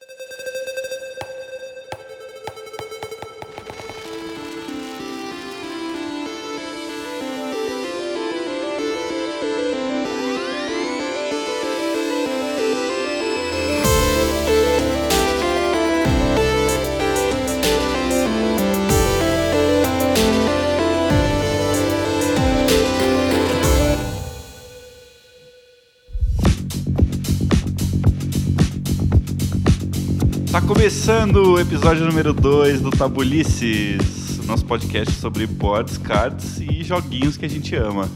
you começando o episódio número 2 do Tabulices, nosso podcast sobre boards, cards e joguinhos que a gente ama.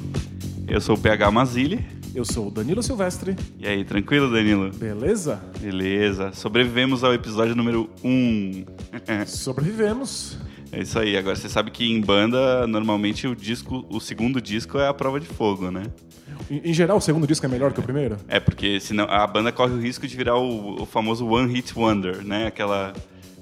Eu sou o PH Mazili. Eu sou o Danilo Silvestre. E aí, tranquilo, Danilo? Beleza? Beleza. Sobrevivemos ao episódio número 1. Um. Sobrevivemos. É isso aí. Agora você sabe que em banda, normalmente o disco, o segundo disco é a prova de fogo, né? Em, em geral, o segundo disco é melhor que o primeiro? É, porque senão a banda corre o risco de virar o, o famoso One Hit Wonder, né? Aquela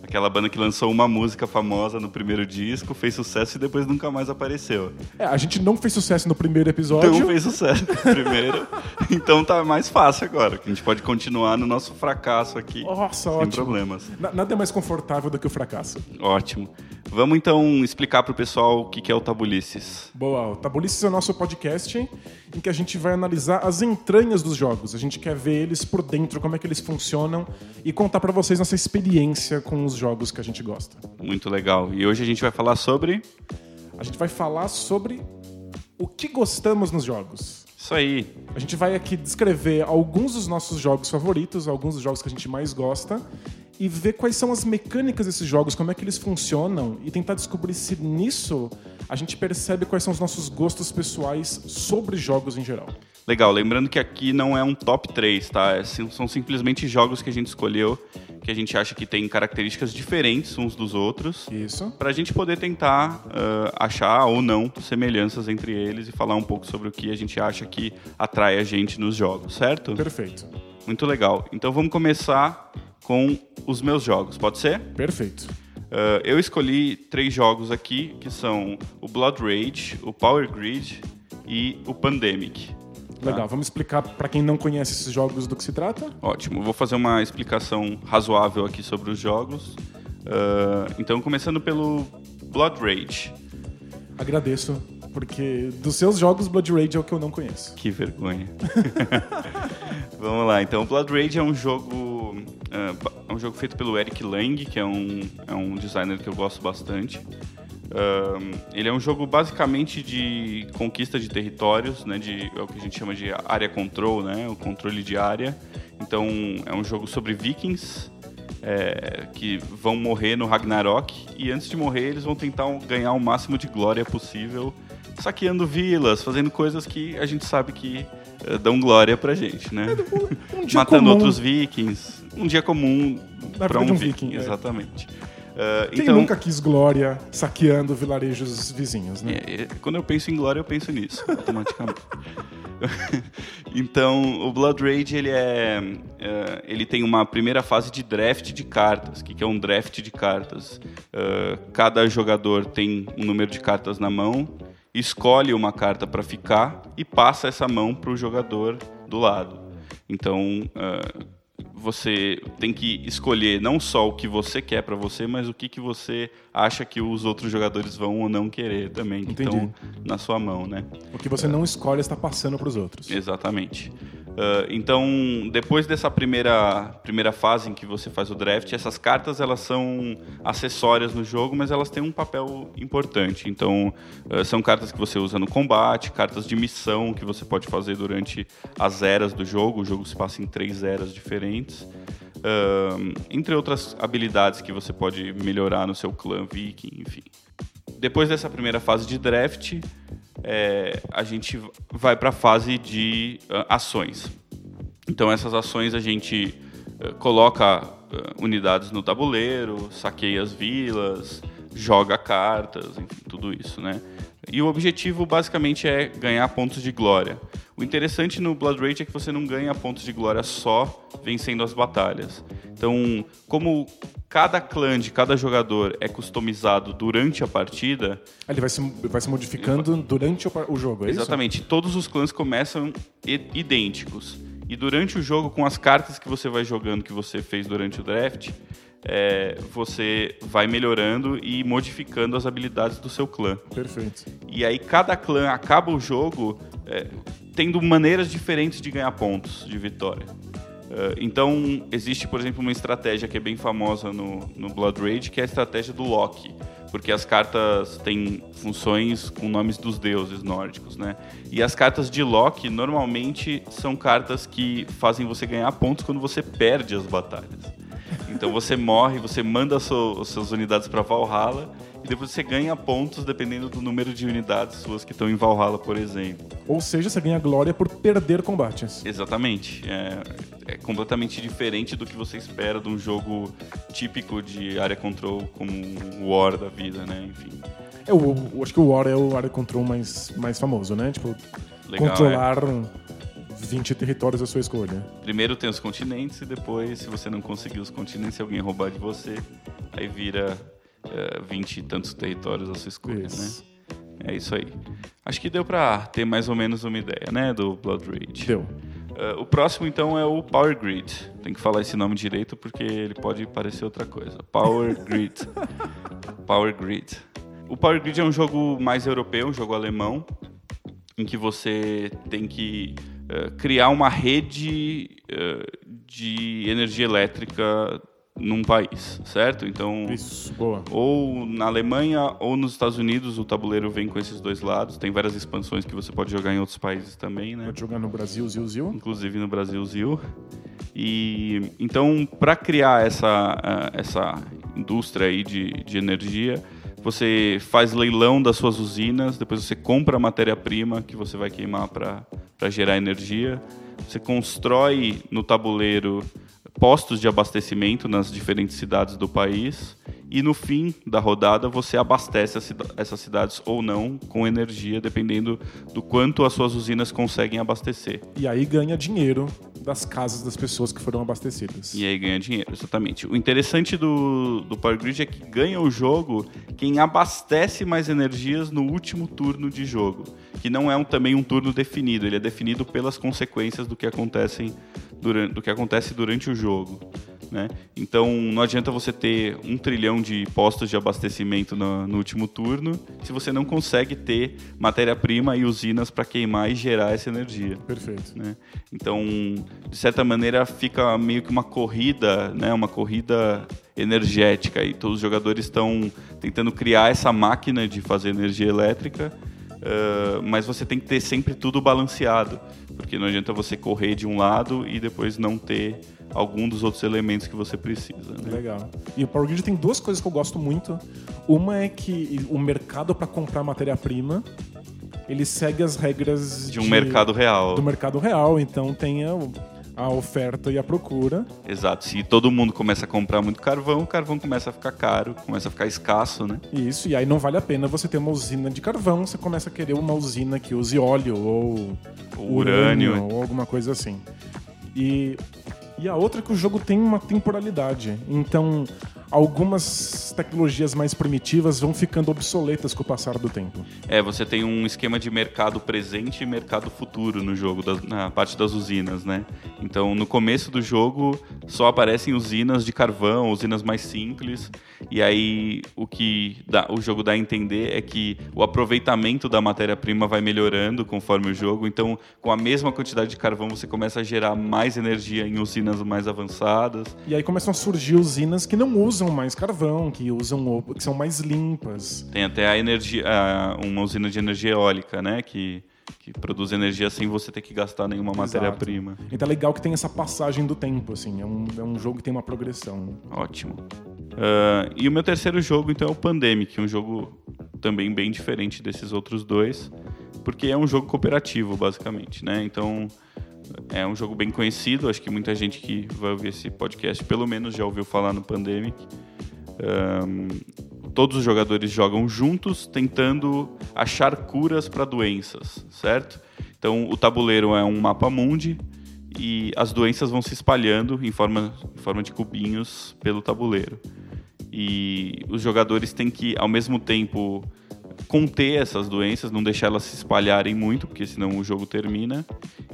Aquela banda que lançou uma música famosa no primeiro disco, fez sucesso e depois nunca mais apareceu. É, a gente não fez sucesso no primeiro episódio. Não fez sucesso no primeiro. então tá mais fácil agora, que a gente pode continuar no nosso fracasso aqui. Nossa, sem ótimo. problemas. Na- Nada é mais confortável do que o fracasso. Ótimo. Vamos então explicar pro pessoal o que é o Tabulices. Boa, o Tabulices é o nosso podcast em que a gente vai analisar as entranhas dos jogos. A gente quer ver eles por dentro, como é que eles funcionam e contar pra vocês nossa experiência com os jogos que a gente gosta. Muito legal. E hoje a gente vai falar sobre A gente vai falar sobre o que gostamos nos jogos. isso aí. A gente vai aqui descrever alguns dos nossos jogos favoritos, alguns dos jogos que a gente mais gosta, e ver quais são as mecânicas desses jogos, como é que eles funcionam, e tentar descobrir se nisso a gente percebe quais são os nossos gostos pessoais sobre jogos em geral. Legal, lembrando que aqui não é um top 3, tá? É são simplesmente jogos que a gente escolheu, que a gente acha que tem características diferentes uns dos outros, Isso. para a gente poder tentar ah, achar ou não semelhanças entre eles e falar um pouco sobre o que a gente acha que atrai a gente nos jogos, certo? Perfeito. Muito legal. Então vamos começar com os meus jogos, pode ser? Perfeito. Ah, eu escolhi três jogos aqui, que são o Blood Rage, o Power Grid e o Pandemic. tá? Legal. Vamos explicar pra quem não conhece esses jogos do que se trata? Ótimo, vou fazer uma explicação razoável aqui sobre os jogos. Ah, então, começando pelo Blood Rage. Agradeço, porque dos seus jogos, Blood Rage é o que eu não conheço. Que vergonha. Vamos lá, então Blood Rage é um jogo. Ah, é um jogo feito pelo Eric Lang, que é um, é um designer que eu gosto bastante. Ahn, ele é um jogo basicamente de conquista de territórios, né, de, é o que a gente chama de área control, né, o controle de área. Então é um jogo sobre vikings é, que vão morrer no Ragnarok e antes de morrer eles vão tentar um- ganhar o máximo de glória possível, saqueando vilas, fazendo coisas que a gente sabe que dão glória pra gente, né? Um dia Matando comum. outros vikings, um dia comum para um, um viking, viking, é. exatamente. Ah, Quem então, nunca quis glória saqueando vilarejos vizinhos, né? é, é, quando eu penso em glória, eu penso nisso, automaticamente. então, o Blood Rage, ele é, é, ele tem uma primeira fase de draft de cartas. O que, que é um draft de cartas? Ah, cada jogador tem um número de cartas na mão, escolhe uma carta para ficar e passa essa mão para o jogador do lado. Então, ah, você tem que escolher não só o que você quer para você, mas o que, que você acha que os outros jogadores vão ou não querer também, que Entendi. estão na sua mão, né? O que você não escolhe está passando para os outros. Exatamente. Ah, então, depois dessa primeira, primeira fase em que você faz o draft, essas cartas elas são acessórias no jogo, mas elas têm um papel importante. Então, ah, são cartas que você usa no combate, cartas de missão que você pode fazer durante as eras do jogo. O jogo se passa em três eras diferentes. Entre outras habilidades que você pode melhorar no seu clã viking, enfim. Depois dessa primeira fase de draft, é, a gente vai para a fase de ah, ações. Então, essas ações a gente ah, coloca unidades no tabuleiro, saqueia as vilas, joga cartas, enfim, tudo isso, né? E o objetivo basicamente é ganhar pontos de glória. O interessante no Blood Rage é que você não ganha pontos de glória só vencendo as batalhas. Então, como cada clã de cada jogador é customizado durante a partida, Ele vai se, vai se modificando durante o, o jogo, é isso? Exatamente. Todos os clãs começam idênticos. E durante o jogo, com as cartas que você vai jogando, que você fez durante o draft, é, você vai melhorando e modificando as habilidades do seu clã. Perfeito. E aí cada clã acaba o jogo é, tendo maneiras diferentes de ganhar pontos de vitória. Uh, então, existe, por exemplo, uma estratégia que é bem famosa no, no Blood Rage, que é a estratégia do Loki. Porque as cartas têm funções com nomes dos deuses nórdicos, né? E as cartas de Loki, normalmente, são cartas que fazem você ganhar pontos quando você perde as batalhas. Então você morre, você manda as suas unidades para Valhalla e depois você ganha pontos dependendo do número de unidades suas que estão em Valhalla, por exemplo. Ou seja, você ganha glória por perder combates. Exatamente. É, é completamente diferente do que você espera de um jogo típico de área control como o War da vida, né? Enfim. Eu, é, eu, acho que o War é o área control mais, mais famoso, né? Tipo, Legal, controlar é. 20 territórios à sua escolha. Primeiro tem os continentes e depois, se você não conseguir os continentes, se alguém roubar de você, aí vira uh, 20 e tantos territórios a sua escolha, isso. né? É isso aí. Acho que deu para ter mais ou menos uma ideia, né, do Blood Rage. Deu. Uh, o próximo, então, é o Power Grid. Tem que falar esse nome direito porque ele pode parecer outra coisa. Power Grid. Power Grid. O Power Grid é um jogo mais europeu, um jogo alemão, em que você tem que criar uma rede uh, de energia elétrica num país, certo? Então, Isso, ou na Alemanha ou nos Estados Unidos, o tabuleiro vem com esses dois lados. Tem várias expansões que você pode jogar em outros países também, né? Pode jogar no Brasil, Zil, Zil. Inclusive no Brasil, Zil. E então, para criar essa essa indústria aí de, de energia, você faz leilão das suas usinas, depois você compra a matéria-prima que você vai queimar para gerar energia. Você constrói no tabuleiro postos de abastecimento nas diferentes cidades do país e no fim da rodada você abastece essas cidades ou não com energia, dependendo do quanto as suas usinas conseguem abastecer. E aí ganha dinheiro das casas das pessoas que foram abastecidas. E aí ganha dinheiro, exatamente. O interessante do, do Power Grid é que ganha o jogo quem abastece mais energias no último turno de jogo, que não é um, também um turno definido, ele é definido pelas consequências do que acontecem durante, do que acontece durante o jogo. Né? Então não adianta você ter um trilhão de postos de abastecimento no, no último turno se você não consegue ter matéria-prima e usinas para queimar e gerar essa energia. Perfeito. Né? Então, de certa maneira, fica meio que uma corrida, né? uma corrida energética e todos os jogadores estão tentando criar essa máquina de fazer energia elétrica, uh, mas você tem que ter sempre tudo balanceado, porque não adianta você correr de um lado e depois não ter algum dos outros elementos que você precisa. Né? Legal. E o Power Grid tem duas coisas que eu gosto muito. Uma é que o mercado para comprar matéria-prima ele segue as regras de um de, mercado real. Do mercado real, então tem a, a, oferta e a procura. Exato. Se todo mundo começa a comprar muito carvão, o carvão começa a ficar caro, começa a ficar escasso, né? Isso, e aí não vale a pena você ter uma usina de carvão, você começa a querer uma usina que use óleo ou, ou urânio. urânio ou alguma coisa assim. E e a outra é que o jogo tem uma temporalidade. Então, algumas tecnologias mais primitivas vão ficando obsoletas com o passar do tempo. É, você tem um esquema de mercado presente e mercado futuro no jogo, na parte das usinas, né? Então, no começo do jogo, só aparecem usinas de carvão, usinas mais simples, e aí o que dá, o jogo dá a entender é que o aproveitamento da matéria-prima vai melhorando conforme o jogo, então, com a mesma quantidade de carvão, você começa a gerar mais energia em usinas mais avançadas. E aí começam a surgir usinas que não usam usam mais carvão, que usam que são mais limpas. Tem até a energia, uma usina de energia eólica, né, que que produz energia sem você ter que gastar nenhuma matéria-prima. Então é legal que tem essa passagem do tempo, assim. É um, é um jogo que tem uma progressão. Ótimo. Uh, e o meu terceiro jogo, então, é o Pandemic, um jogo também bem diferente desses outros dois, porque é um jogo cooperativo, basicamente, né? Então, é um jogo bem conhecido, acho que muita gente que vai ouvir esse podcast pelo menos já ouviu falar no Pandemic. Um, todos os jogadores jogam juntos, tentando achar curas para doenças, certo? Então o tabuleiro é um mapa mundi e as doenças vão se espalhando em forma, em forma de cubinhos pelo tabuleiro. E os jogadores têm que, ao mesmo tempo, conter essas doenças, não deixar elas se espalharem muito, porque senão o jogo termina,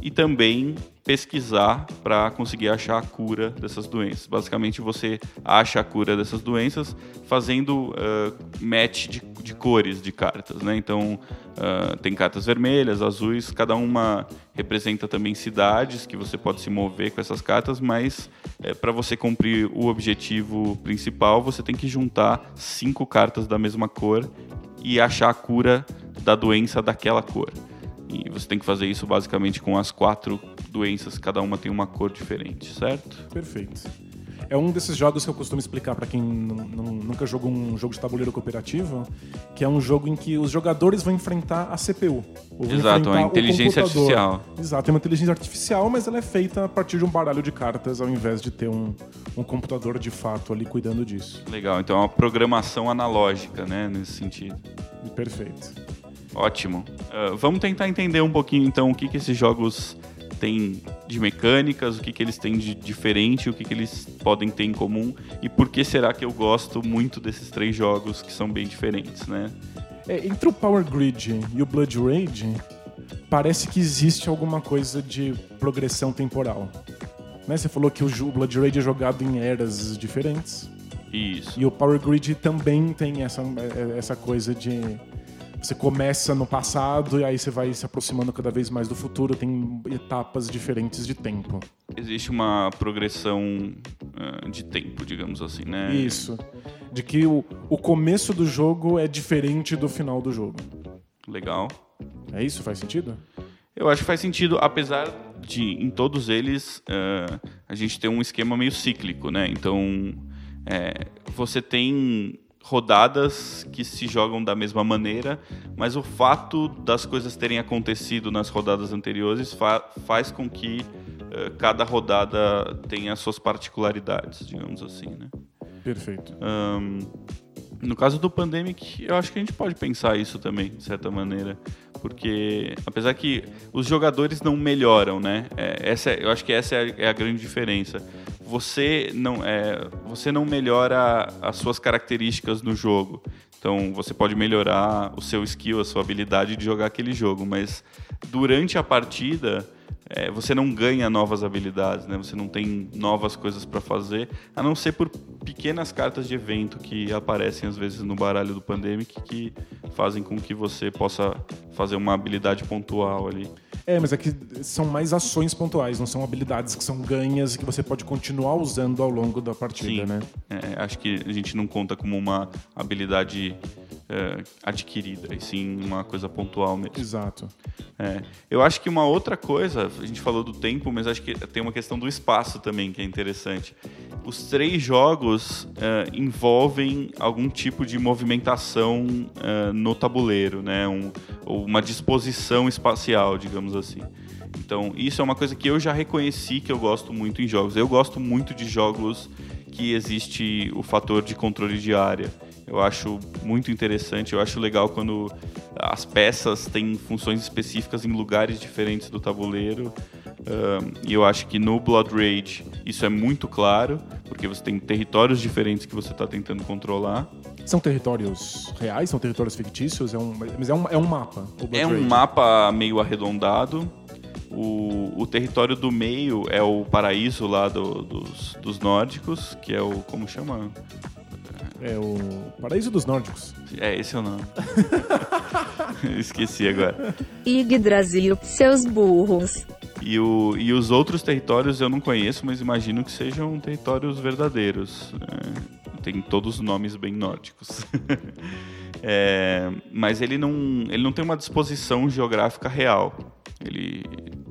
e também pesquisar para conseguir achar a cura dessas doenças. Basicamente, você acha a cura dessas doenças fazendo uh, match de, de, cores de cartas, né? Então, uh, tem cartas vermelhas, azuis, cada uma representa também cidades que você pode se mover com essas cartas, mas para você cumprir o objetivo principal, você tem que juntar cinco cartas da mesma cor e achar a cura da doença daquela cor. E você tem que fazer isso basicamente com as quatro doenças, cada uma tem uma cor diferente, certo? Perfeito. É um desses jogos que eu costumo explicar para quem nunca jogou um jogo de tabuleiro cooperativo, que é um jogo em que os jogadores vão enfrentar a CPU. Exato, a inteligência artificial. Exato, é uma inteligência artificial, mas ela é feita a partir de um baralho de cartas, ao invés de ter um, um computador de fato ali cuidando disso. Legal, então é uma programação analógica, né, nesse sentido. Perfeito. Ótimo. Uh, vamos tentar entender um pouquinho então o que, que esses jogos têm de mecânicas, o que, que eles têm de diferente, o que, que eles podem ter em comum e por que será que eu gosto muito desses três jogos que são bem diferentes, né? É, entre o Power Grid e o Blood Rage, parece que existe alguma coisa de progressão temporal. Né? Você falou que o Blood Rage é jogado em eras diferentes. Isso. E o Power Grid também tem essa, é, essa coisa de você começa no passado e aí você vai se aproximando cada vez mais do futuro, tem etapas diferentes de tempo. Existe uma progressão uh, de tempo, digamos assim, né? Isso. De que o, o começo do jogo é diferente do final do jogo. Legal. É isso? Faz sentido? Eu acho que faz sentido, apesar de em todos eles uh, a gente ter um esquema meio cíclico, né? Então é, você tem rodadas que se jogam da mesma maneira, mas o fato das coisas terem acontecido nas rodadas anteriores fa faz com que uh, cada rodada tenha suas particularidades, digamos assim, né? Perfeito. Um, no caso do Pandemic, eu acho que a gente pode pensar isso também, de certa maneira. Porque, apesar que os jogadores não melhoram, né? É, essa, eu acho que essa é a, é a grande diferença você não, é, você não melhora as suas características no jogo. Então você pode melhorar o seu skill, a sua habilidade de jogar aquele jogo, mas durante a partida é, você não ganha novas habilidades, né? Você não tem novas coisas para fazer, a não ser por pequenas cartas de evento que aparecem às vezes no baralho do Pandemic que fazem com que você possa fazer uma habilidade pontual ali. É, mas é são mais ações pontuais, não são habilidades que são ganhas e que você pode continuar usando ao longo da partida, Sim. né? É, acho que a gente não conta como uma habilidade é, adquirida, e sim uma coisa pontual mesmo. Exato. É, eu acho que uma outra coisa, a gente falou do tempo, mas acho que tem uma questão do espaço também que é interessante. Os três jogos é, envolvem algum tipo de movimentação é, no tabuleiro, né? Um, ou uma disposição espacial, digamos assim. Então, isso é uma coisa que eu já reconheci que eu gosto muito em jogos. Eu gosto muito de jogos que existe o fator de controle de área. Eu acho muito interessante, eu acho legal quando as peças têm funções específicas em lugares diferentes do tabuleiro. Um, e eu acho que no Blood Rage isso é muito claro, porque você tem territórios diferentes que você está tentando controlar. São territórios reais? São territórios fictícios? É um, mas é um, é um mapa? é um mapa meio arredondado. O, o, território do meio é o paraíso lá do, dos, dos nórdicos, que é o. Como chama? É o Paraíso dos Nórdicos. É, esse é o nome. Esqueci agora. Yggdrasil, seus burros. E, o, e os outros territórios eu não conheço, mas imagino que sejam territórios verdadeiros. É, tem todos os nomes bem nórdicos. é, mas ele não, ele não tem uma disposição geográfica real. Ele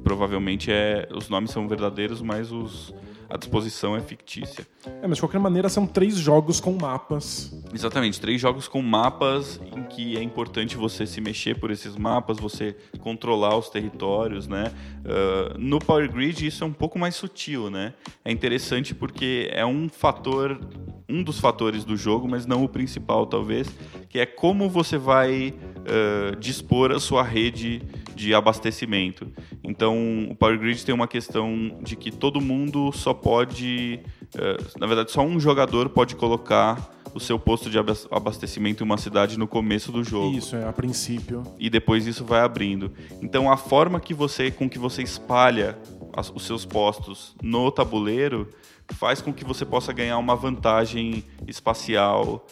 provavelmente é. Os nomes são verdadeiros, mas os a disposição é fictícia. É, mas de qualquer maneira são três jogos com mapas. Exatamente, três jogos com mapas em que é importante você se mexer por esses mapas, você controlar os territórios, né? Uh, no Power Grid isso é um pouco mais sutil, né? É interessante porque é um fator, um dos fatores do jogo, mas não o principal talvez, que é como você vai uh, dispor a sua rede de abastecimento. Então, o Power Grid tem uma questão de que todo mundo só pode, uh, na verdade, só um jogador pode colocar o seu posto de abastecimento em uma cidade no começo do jogo. Isso, é, a princípio. E depois isso vai abrindo. Então a forma que você, com que você espalha as, os seus postos no tabuleiro faz com que você possa ganhar uma vantagem espacial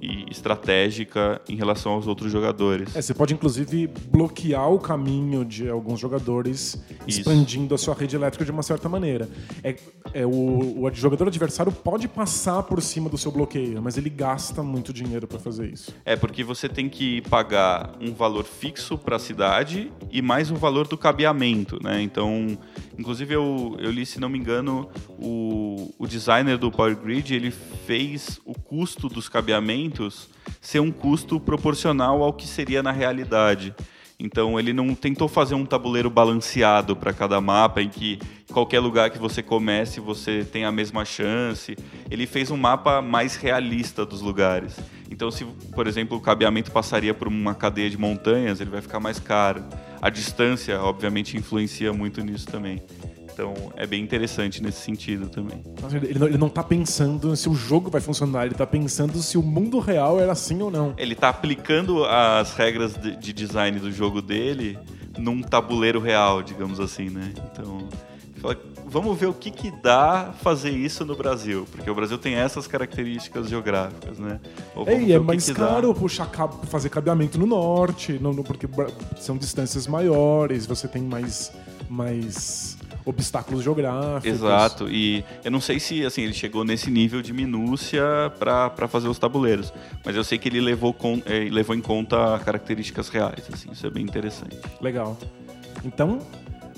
e estratégica em relação aos outros jogadores. É, você pode inclusive bloquear o caminho de alguns jogadores, Isso. expandindo a sua rede elétrica de uma certa maneira. É, é o, o, jogador adversário pode passar por cima do seu bloqueio, mas ele gasta muito dinheiro para fazer isso. É porque você tem que pagar um valor fixo para a cidade e mais um valor do cabeamento, né? Então, inclusive eu, eu li, se não me engano, o, o designer do Power Grid ele fez o custo dos cabeamentos ser um custo proporcional ao que seria na realidade. Então ele não tentou fazer um tabuleiro balanceado para cada mapa em que qualquer lugar que você comece você tem a mesma chance. Ele fez um mapa mais realista dos lugares. Então se, por exemplo, o cabeamento passaria por uma cadeia de montanhas, ele vai ficar mais caro. A distância, obviamente, influencia muito nisso também. Então é bem interessante nesse sentido também. Ele não, ele não tá pensando se o jogo vai funcionar, ele tá pensando se o mundo real era assim ou não. Ele tá aplicando as regras de, de design do jogo dele num tabuleiro real, digamos assim, né? Então, fala, vamos ver o que, que dá fazer isso no Brasil, porque o Brasil tem essas características geográficas, né? É, e é mais que que caro puxar, fazer cabeamento no norte, no, no, porque são distâncias maiores, você tem mais, mais obstáculos geográficos. Exato, e eu não sei se assim ele chegou nesse nível de minúcia para fazer os tabuleiros, mas eu sei que ele levou, com, eh, levou em conta características reais, assim, isso é bem interessante. Legal. Então,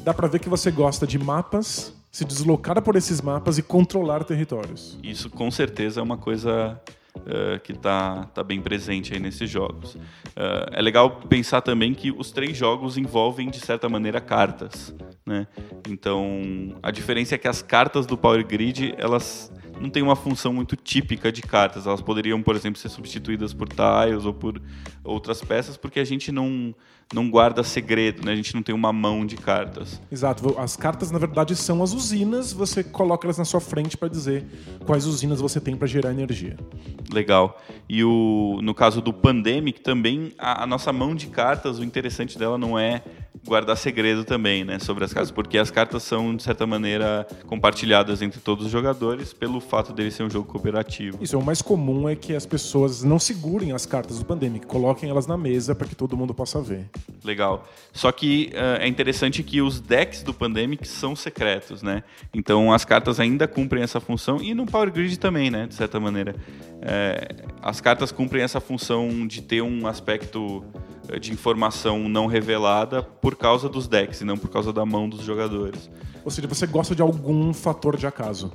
dá para ver que você gosta de mapas, se deslocar por esses mapas e controlar territórios. Isso com certeza é uma coisa Uh, que está tá bem presente aí nesses jogos. Uh, é legal pensar também que os três jogos envolvem, de certa maneira, cartas. Né? Então, a diferença é que as cartas do Power Grid, elas não têm uma função muito típica de cartas. Elas poderiam, por exemplo, ser substituídas por tiles ou por outras peças, porque a gente não não guarda segredo, né? A gente não tem uma mão de cartas. Exato. As cartas, na verdade, são as usinas. Você coloca elas na sua frente para dizer quais usinas você tem para gerar energia. Legal. E o, no caso do Pandemic, também a, a nossa mão de cartas, o interessante dela não é guardar segredo também, né, sobre as cartas, porque as cartas são de certa maneira compartilhadas entre todos os jogadores pelo fato dele ser um jogo cooperativo. Isso, o mais comum é que as pessoas não segurem as cartas do Pandemic, coloquem elas na mesa para que todo mundo possa ver. Legal. Só que uh, é interessante que os decks do Pandemic são secretos, né? Então as cartas ainda cumprem essa função e no Power Grid também, né, de certa maneira. É, as cartas cumprem essa função de ter um aspecto eh, de informação não revelada por causa dos decks e não por causa da mão dos jogadores. Ou seja, você gosta de algum fator de acaso.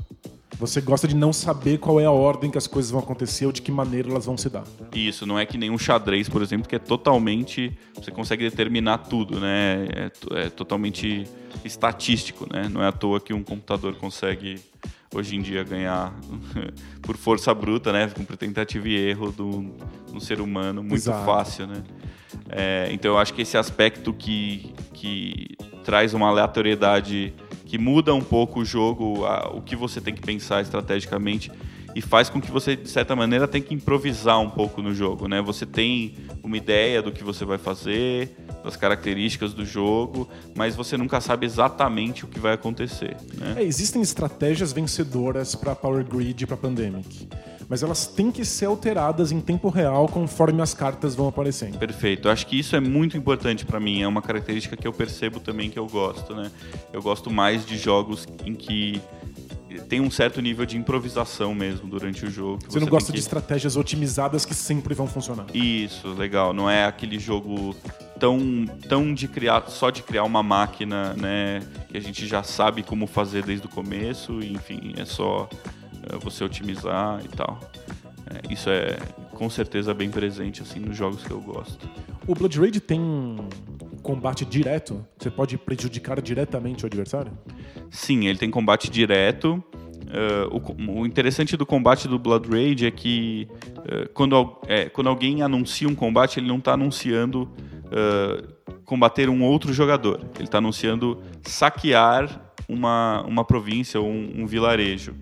Você gosta de não saber qual é a ordem que as coisas vão acontecer ou de que maneira elas vão se dar. Isso, não é que nem um xadrez, por exemplo, que é totalmente. Você consegue determinar tudo, né? É, é totalmente estatístico, né? Não é à toa que um computador consegue hoje em dia ganhar por força bruta, né? Com tentativa e erro do, do ser humano muito Exato. fácil, né? É, então eu acho que esse aspecto que, que traz uma aleatoriedade que muda um pouco o jogo, a, o que você tem que pensar estrategicamente e faz com que você, de certa maneira, tenha que improvisar um pouco no jogo, né? Você tem uma ideia do que você vai fazer, das características do jogo, mas você nunca sabe exatamente o que vai acontecer. Né? É, existem estratégias vencedoras para Power Grid e para Pandemic mas elas têm que ser alteradas em tempo real conforme as cartas vão aparecendo. Perfeito. Eu acho que isso é muito importante para mim. É uma característica que eu percebo também que eu gosto, né? Eu gosto mais de jogos em que tem um certo nível de improvisação mesmo durante o jogo. Você, você não gosta que... de estratégias otimizadas que sempre vão funcionar. Isso, legal. Não é aquele jogo tão, tão de criar só de criar uma máquina, né, que a gente já sabe como fazer desde o começo. Enfim, é só você otimizar e tal. É, isso é com certeza bem presente assim nos jogos que eu gosto. O Blood Rage tem combate direto? Você pode prejudicar diretamente o adversário? Sim, ele tem combate direto. Uh, o, o, interessante do combate do Blood Rage é que uh, quando, é, quando alguém anuncia um combate, ele não está anunciando uh, combater um outro jogador. Ele está anunciando saquear uma, uma província ou um, um vilarejo.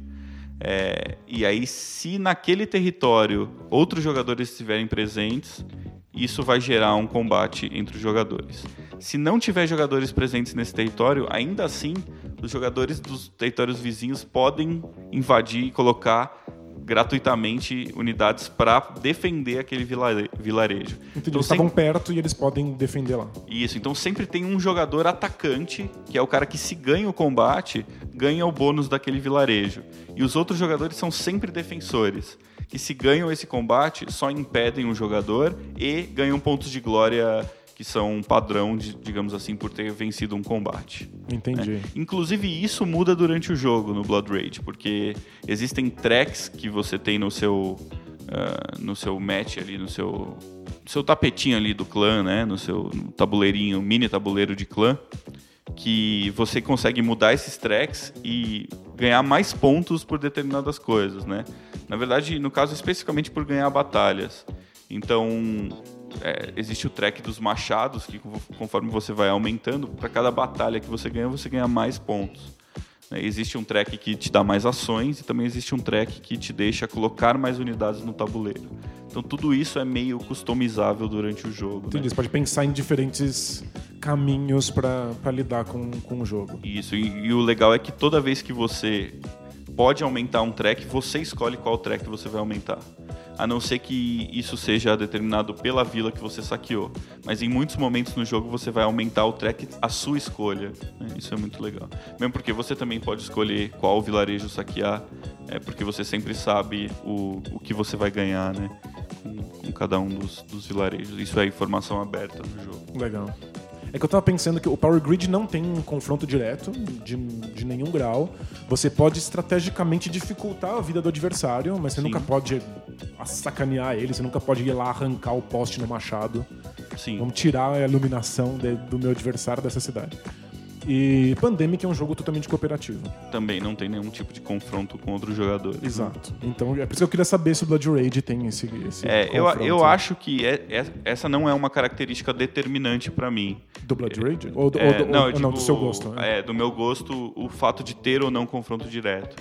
É, e aí, se naquele território outros jogadores estiverem presentes, isso vai gerar um combate entre os jogadores. Se não tiver jogadores presentes nesse território, ainda assim, os jogadores dos territórios vizinhos podem invadir e colocar gratuitamente unidades para defender aquele vilare vilarejo. Entendi, então, eles estavam perto e eles podem defender lá. Isso, então sempre tem um jogador atacante, que é o cara que se ganha o combate, ganha o bônus daquele vilarejo. E os outros jogadores são sempre defensores, que se ganham esse combate só impedem o jogador e ganham pontos de glória que são um padrão, de, digamos assim, por ter vencido um combate. Entendi. Né? Inclusive, isso muda durante o jogo no Blood Rage, porque existem tracks que você tem no seu, uh, no seu match ali, no seu, seu tapetinho ali do clã, né? no seu tabuleirinho, mini tabuleiro de clã, que você consegue mudar esses tracks e ganhar mais pontos por determinadas coisas, né? Na verdade, no caso especificamente por ganhar batalhas. Então, é, existe o track dos machados, que conforme você vai aumentando, para cada batalha que você ganha, você ganha mais pontos. É, existe um track que te dá mais ações e também existe um track que te deixa colocar mais unidades no tabuleiro. Então tudo isso é meio customizável durante o jogo. Entendi, né? você pode pensar em diferentes caminhos para lidar com, com o jogo. Isso, e, e o legal é que toda vez que você pode aumentar um track, você escolhe qual track você vai aumentar a não ser que isso seja determinado pela vila que você saqueou. Mas em muitos momentos no jogo você vai aumentar o track à sua escolha. Né? Isso é muito legal. Mesmo porque você também pode escolher qual vilarejo saquear, é porque você sempre sabe o, o que você vai ganhar, né? Com, com cada um dos, dos vilarejos. Isso é informação aberta no jogo. Legal. É que eu tava pensando que o Power Grid não tem um confronto direto, de, de nenhum grau. Você pode estrategicamente dificultar a vida do adversário, mas você Sim. nunca pode sacanear ele, você nunca pode ir lá arrancar o poste no machado. Sim. Vamos tirar a iluminação de, do meu adversário dessa cidade. E Pandemic é um jogo totalmente cooperativo. Também não tem nenhum tipo de confronto com outros jogadores. Exato. Então é por isso que eu queria saber se o Blood Rage tem esse. esse é, eu, eu acho que é, é, essa não é uma característica determinante para mim. Do Blood Rage? Ou, do, é, ou, do, não, ou, digo, não, do seu gosto? Né? É, do meu gosto, o fato de ter ou não confronto direto.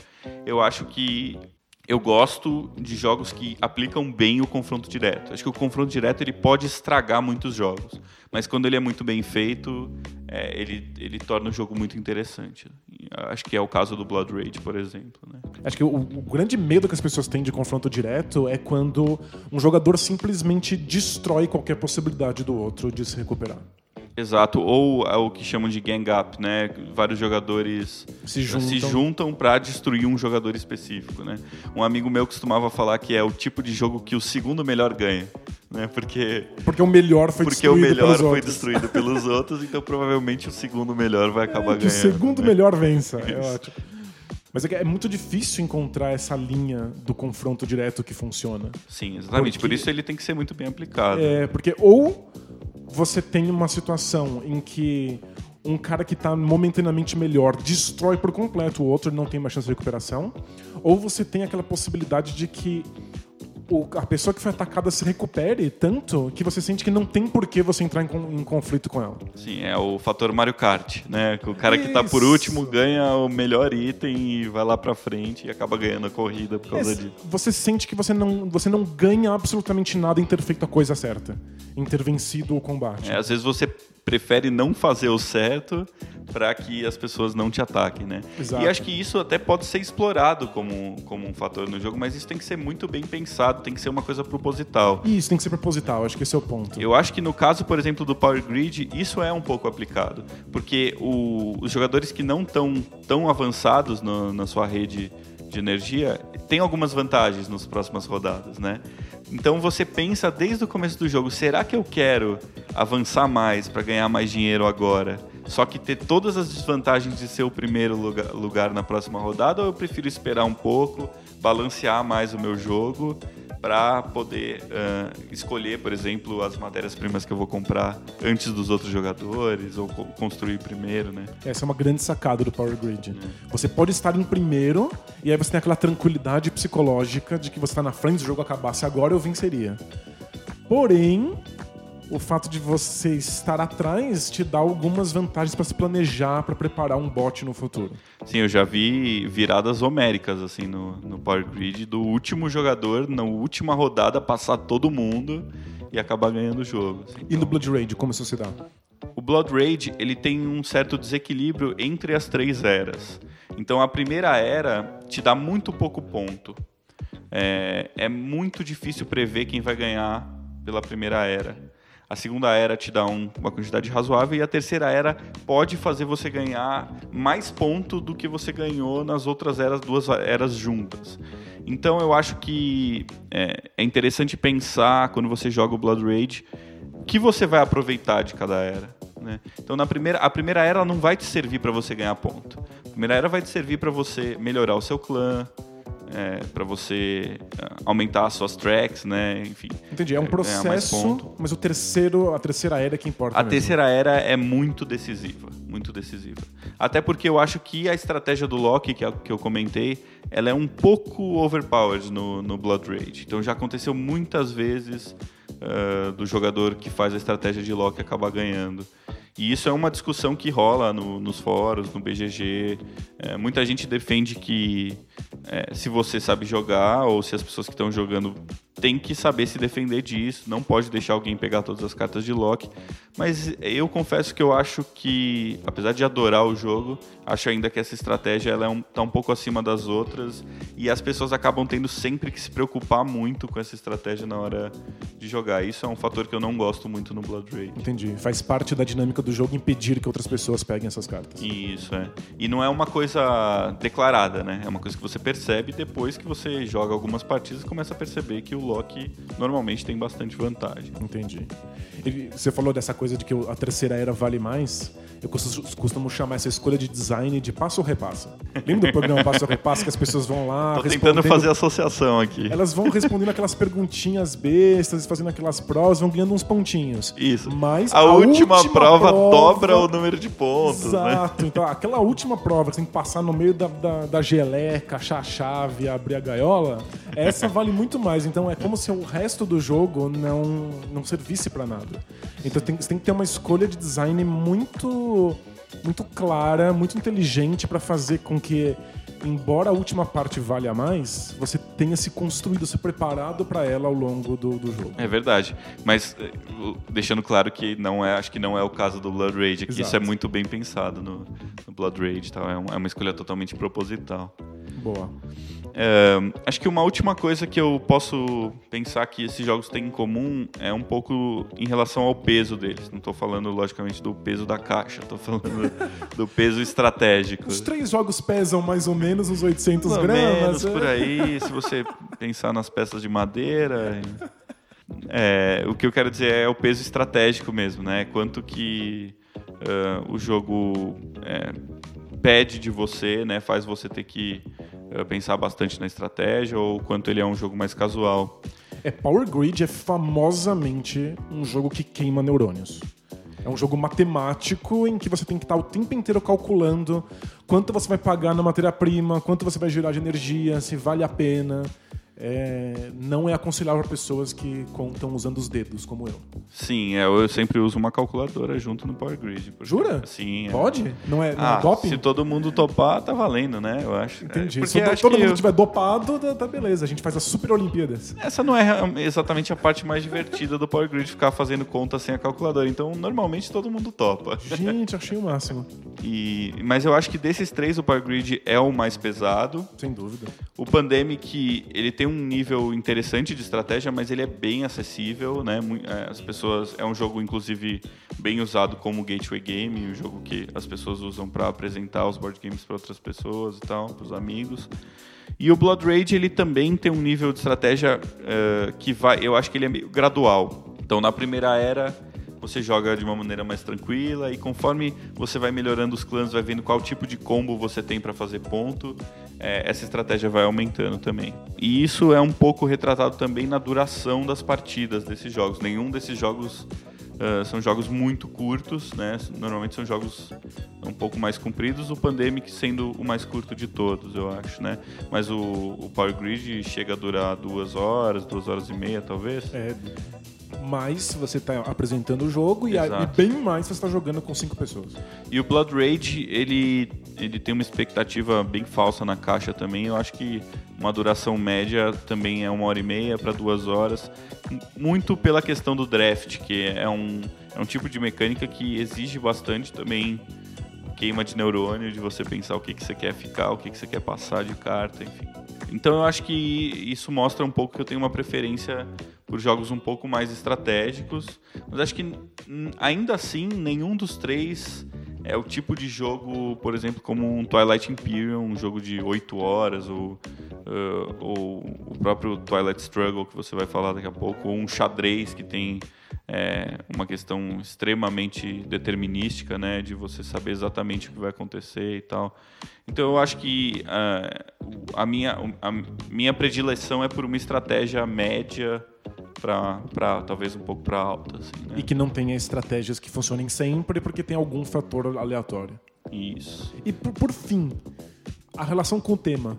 Eu acho que eu gosto de jogos que aplicam bem o confronto direto. Acho que o confronto direto ele pode estragar muitos jogos, mas quando ele é muito bem feito, é, ele, ele torna o jogo muito interessante. acho que é o caso do Blood Rage, por exemplo. Né? Acho que o, o, grande medo que as pessoas têm de confronto direto é quando um jogador simplesmente destrói qualquer possibilidade do outro de se recuperar. Exato, ou é o que chamam de gang up, né? Vários jogadores se juntam, se juntam para destruir um jogador específico, né? Um amigo meu costumava falar que é o tipo de jogo que o segundo melhor ganha, né? Porque porque o melhor foi porque destruído o melhor foi outros. destruído pelos outros, então provavelmente o segundo melhor vai acabar é, ganhando. o segundo né? melhor vença, é ótimo. Mas é, é muito difícil encontrar essa linha do confronto direto que funciona. Sim, exatamente. Porque, Por isso ele tem que ser muito bem aplicado. É, porque ou você tem uma situação em que um cara que está momentaneamente melhor destrói por completo o outro não tem mais chance de recuperação, ou você tem aquela possibilidade de que o, a pessoa que foi atacada se recupere tanto que você sente que não tem por que você entrar em, em conflito com ela. Sim, é o fator Mario Kart, né? O cara Isso. que tá por último ganha o melhor item e vai lá pra frente e acaba ganhando a corrida por causa disso. Você sente que você não, você não ganha absolutamente nada em ter feito a coisa certa, em ter vencido o combate. É, às vezes você prefere não fazer o certo para que as pessoas não te ataquem, né? Exato. E acho que isso até pode ser explorado como, como um fator no jogo, mas isso tem que ser muito bem pensado, tem que ser uma coisa proposital. Isso tem que ser proposital, acho que esse é o ponto. Eu acho que no caso, por exemplo, do Power Grid, isso é um pouco aplicado, porque o, os jogadores que não estão tão avançados no, na sua rede de energia têm algumas vantagens nas próximas rodadas, né? Então você pensa desde o começo do jogo, será que eu quero avançar mais para ganhar mais dinheiro agora? Só que ter todas as desvantagens de ser o primeiro lugar, lugar na próxima rodada ou eu prefiro esperar um pouco, balancear mais o meu jogo para poder uh, escolher, por exemplo, as matérias-primas que eu vou comprar antes dos outros jogadores ou co construir primeiro, né? Essa é uma grande sacada do Power Grid. É. Você pode estar em primeiro e aí você tem aquela tranquilidade psicológica de que você está na frente do jogo acabasse agora eu venceria. Porém, o fato de você estar atrás te dá algumas vantagens para se planejar, para preparar um bot no futuro. Sim, eu já vi viradas homéricas assim no, no Power Grid do último jogador na última rodada passar todo mundo e acabar ganhando o jogo. assim. E no Blood Raid, como isso se dá? O Blood Rage ele tem um certo desequilíbrio entre as três eras. Então a primeira era te dá muito pouco ponto. É, é muito difícil prever quem vai ganhar pela primeira era. A segunda era te dá um- uma quantidade razoável e a terceira era pode fazer você ganhar mais ponto do que você ganhou nas outras eras, duas eras juntas. Então eu acho que é, é interessante pensar quando você joga o Blood Rage que você vai aproveitar de cada era. né? Então na primeira, a primeira era não vai te servir para você ganhar ponto. A primeira era vai te servir para você melhorar o seu clã, para você ah, aumentar as suas tracks, né? Enfim. Entendi, é um mais processo, mas o terceiro, a terceira era é que importa. A mesmo. terceira era é muito decisiva, muito decisiva. Até porque eu acho que a estratégia do Loki, que, é que eu comentei, ela é um pouco overpowered no, no Blood Rage. Então já aconteceu muitas vezes ah, do jogador que faz a estratégia de Loki acabar ganhando. E isso é uma discussão que rola no- nos fóruns, no BGG. É, muita gente defende que é, se você sabe jogar ou se as pessoas que estão jogando tem que saber se defender disso, não pode deixar alguém pegar todas as cartas de Loki. Mas eu confesso que eu acho que, apesar de adorar o jogo, acho ainda que essa estratégia ela é um, tá um pouco acima das outras e as pessoas acabam tendo sempre que se preocupar muito com essa estratégia na hora de jogar. Isso é um fator que eu não gosto muito no Blood Rage. Entendi. Faz parte da dinâmica do jogo impedir que outras pessoas peguem essas cartas. Isso, é. E não é uma coisa declarada, né? É uma coisa que você percebe depois que você joga algumas partidas e começa a perceber que o Loki normalmente tem bastante vantagem. Entendi. E você falou dessa coisa de que a terceira era vale mais. Eu costu- costumo chamar essa escolha de design de passo ou repassa. Lembra do programa Passo ou Repassa que as pessoas vão lá Tô tentando fazer associação aqui. Elas vão respondendo aquelas perguntinhas bestas, fazendo aquelas provas, vão ganhando uns pontinhos. Isso. Mas a, última, prova, dobra o número de pontos, né? Exato. Então, aquela última prova que você tem que passar no meio da, da, da geleca, achar a chave, abrir a gaiola, essa vale muito mais. Então, é como se o resto do jogo não, não servisse pra nada. Então, tem, você tem que ter uma escolha de design muito, muito clara, muito inteligente pra fazer com que, embora a última parte valha mais, você tenha se construído, se preparado pra ela ao longo do, do jogo. É verdade. Mas eh, deixando claro que não é, acho que não é o caso do Blood Rage, que isso Exato. é muito bem pensado no, no Blood Rage, tá? é, um- é uma escolha totalmente proposital. Boa. É, acho que uma última coisa que eu posso pensar que esses jogos têm em comum é um pouco em relação ao peso deles. Não estou falando, logicamente, do peso da caixa, estou falando do peso estratégico. Os três jogos pesam mais ou menos uns 800 Mais ou gramas. menos é. por aí, se você pensar nas peças de madeira. é, o que eu quero dizer é o peso estratégico mesmo, né? Quanto que ah, o jogo é, pede de você, né? Faz você ter que pensar bastante na estratégia ou quanto ele é um jogo mais casual. É, Power Grid é famosamente um jogo que queima neurônios. É um jogo matemático em que você tem que estar o tempo inteiro calculando quanto você vai pagar na matéria-prima, quanto você vai gerar de energia, se vale a pena. É, não é aconselhável para pessoas que contam usando os dedos, como eu. Sim, é, eu sempre uso uma calculadora junto no Power Grid. porque- Jura? Sim. é. Pode? Não é, não é Ah, doping? se todo mundo topar, tá valendo, né? Eu acho. Entendi. É, porque se todo que mundo eu- estiver dopado, tá, tá beleza. A gente faz as Super Olimpíadas. Essa não é exatamente a parte mais divertida do Power Grid, ficar fazendo conta sem a calculadora. Então, normalmente todo mundo topa. Gente, achei o máximo. E, mas eu acho que desses três, o Power Grid é o mais pesado. Sem dúvida. O Pandemic, ele tem um nível interessante de estratégia, mas ele é bem acessível, né? É, As pessoas... É um jogo, inclusive, bem usado como gateway game, um jogo que as pessoas usam para apresentar os board games para outras pessoas e tal, para os amigos. E o Blood Rage, ele também tem um nível de estratégia eh, que vai... Eu acho que ele é meio gradual. Então, na primeira era, você joga de uma maneira mais tranquila e conforme você vai melhorando os clãs, vai vendo qual tipo de combo você tem para fazer ponto, eh, essa estratégia vai aumentando também. E isso é um pouco retratado também na duração das partidas desses jogos. Nenhum desses jogos ah, são jogos muito curtos, né? Normalmente são jogos um pouco mais compridos, o Pandemic sendo o mais curto de todos, eu acho, né? Mas o, o Power Grid chega a durar duas horas, duas horas e meia, talvez. É mais você está apresentando o jogo e, a, e bem mais você está jogando com cinco pessoas. E o Blood Rage, ele, ele tem uma expectativa bem falsa na caixa também. Eu acho que uma duração média também é uma hora e meia para duas horas. Muito pela questão do draft, que é um, é um tipo de mecânica que exige bastante também queima de neurônio, de você pensar o que, que você quer ficar, o que, que você quer passar de carta, enfim. Então eu acho que isso mostra um pouco que eu tenho uma preferência por jogos um pouco mais estratégicos, mas acho que ainda assim nenhum dos três é o tipo de jogo, por exemplo, como um Twilight Imperium, um jogo de 8 horas, ou, uh, ou o próprio Twilight Struggle, que você vai falar daqui a pouco, ou um xadrez que tem é, uma questão extremamente determinística, né, de você saber exatamente o que vai acontecer e tal. Então eu acho que uh, a, minha, a minha predileção é por uma estratégia média para talvez um pouco para alta. Assim, né? E que não tenha estratégias que funcionem sempre porque tem algum fator aleatório. Isso. E por, por fim, a relação com o tema.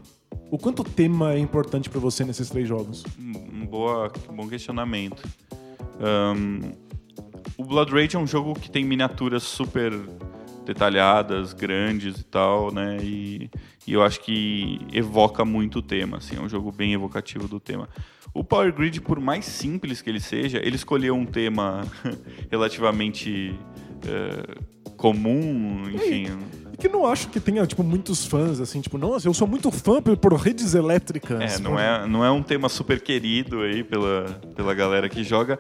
O quanto o tema é importante para você nesses três jogos? Um, um boa, bom questionamento. Um, o Blood Rage é um jogo que tem miniaturas super detalhadas, grandes e tal, né? E, e, eu acho que evoca muito o tema, assim, é um jogo bem evocativo do tema. O Power Grid, por mais simples que ele seja, ele escolheu um tema relativamente uh, comum, enfim. É que não acho que tenha, tipo, muitos fãs, assim, tipo, nossa, eu sou muito fã por, por redes elétricas. É, não é, não é um tema super querido aí pela, pela galera que joga,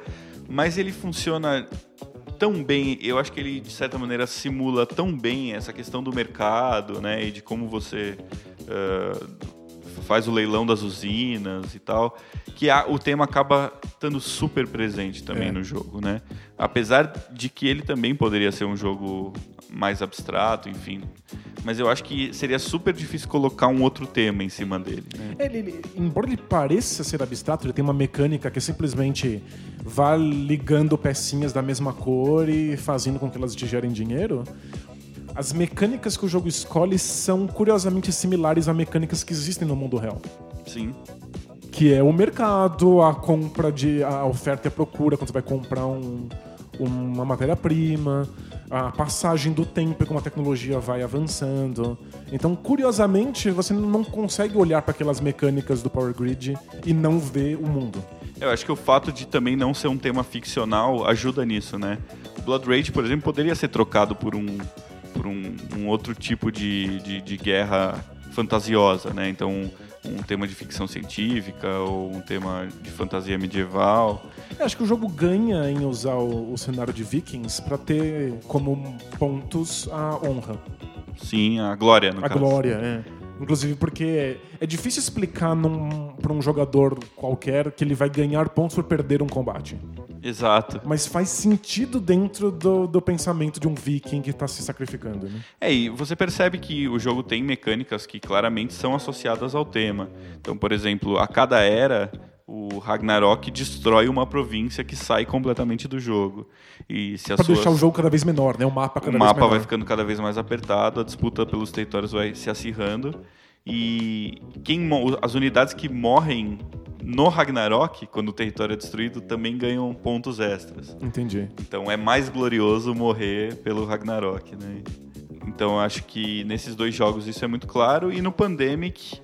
mas ele funciona tão bem, eu acho que ele de certa maneira simula tão bem essa questão do mercado, né, e de como você uh, faz o leilão das usinas e tal, que a, o tema acaba estando super presente também É. no jogo, né? Apesar de que ele também poderia ser um jogo mais abstrato, enfim. Mas eu acho que seria super difícil colocar um outro tema em cima dele. né? Ele, ele- embora ele pareça ser abstrato, ele tem uma mecânica que é simplesmente vá ligando pecinhas da mesma cor e fazendo com que elas te gerem dinheiro. As mecânicas que o jogo escolhe são curiosamente similares a mecânicas que existem no mundo real. Sim. Que é o mercado, a compra de. a oferta e a procura, quando você vai comprar um- uma matéria-prima, a passagem do tempo e como a tecnologia vai avançando. Então, curiosamente, você não consegue olhar para aquelas mecânicas do Power Grid e não ver o mundo. Eu acho que o fato de também não ser um tema ficcional ajuda nisso, né? O Blood Rage, por exemplo, poderia ser trocado por um, por um, um outro tipo de, de, de guerra fantasiosa, né? Então, um tema de ficção científica ou um tema de fantasia medieval. Eu acho que o jogo ganha em usar o, o cenário de Vikings para ter como pontos a honra. Sim, a glória, no a caso. glória, é. Inclusive porque é difícil explicar pra um jogador qualquer que ele vai ganhar pontos por perder um combate. Exato. Mas faz sentido dentro do, do pensamento de um viking que tá se sacrificando, né? É, e você percebe que o jogo tem mecânicas que claramente são associadas ao tema. Então, por exemplo, a cada era, o Ragnarok destrói uma província que sai completamente do jogo. E se Pra suas... deixar o jogo cada vez menor, né? O mapa cada o vez mapa menor. vai ficando cada vez mais apertado, a disputa pelos territórios vai se acirrando. E quem as unidades que morrem no Ragnarok, quando o território é destruído, também ganham pontos extras. Entendi. Então é mais glorioso morrer pelo Ragnarok, né? Então acho que nesses dois jogos isso é muito claro. E no Pandemic,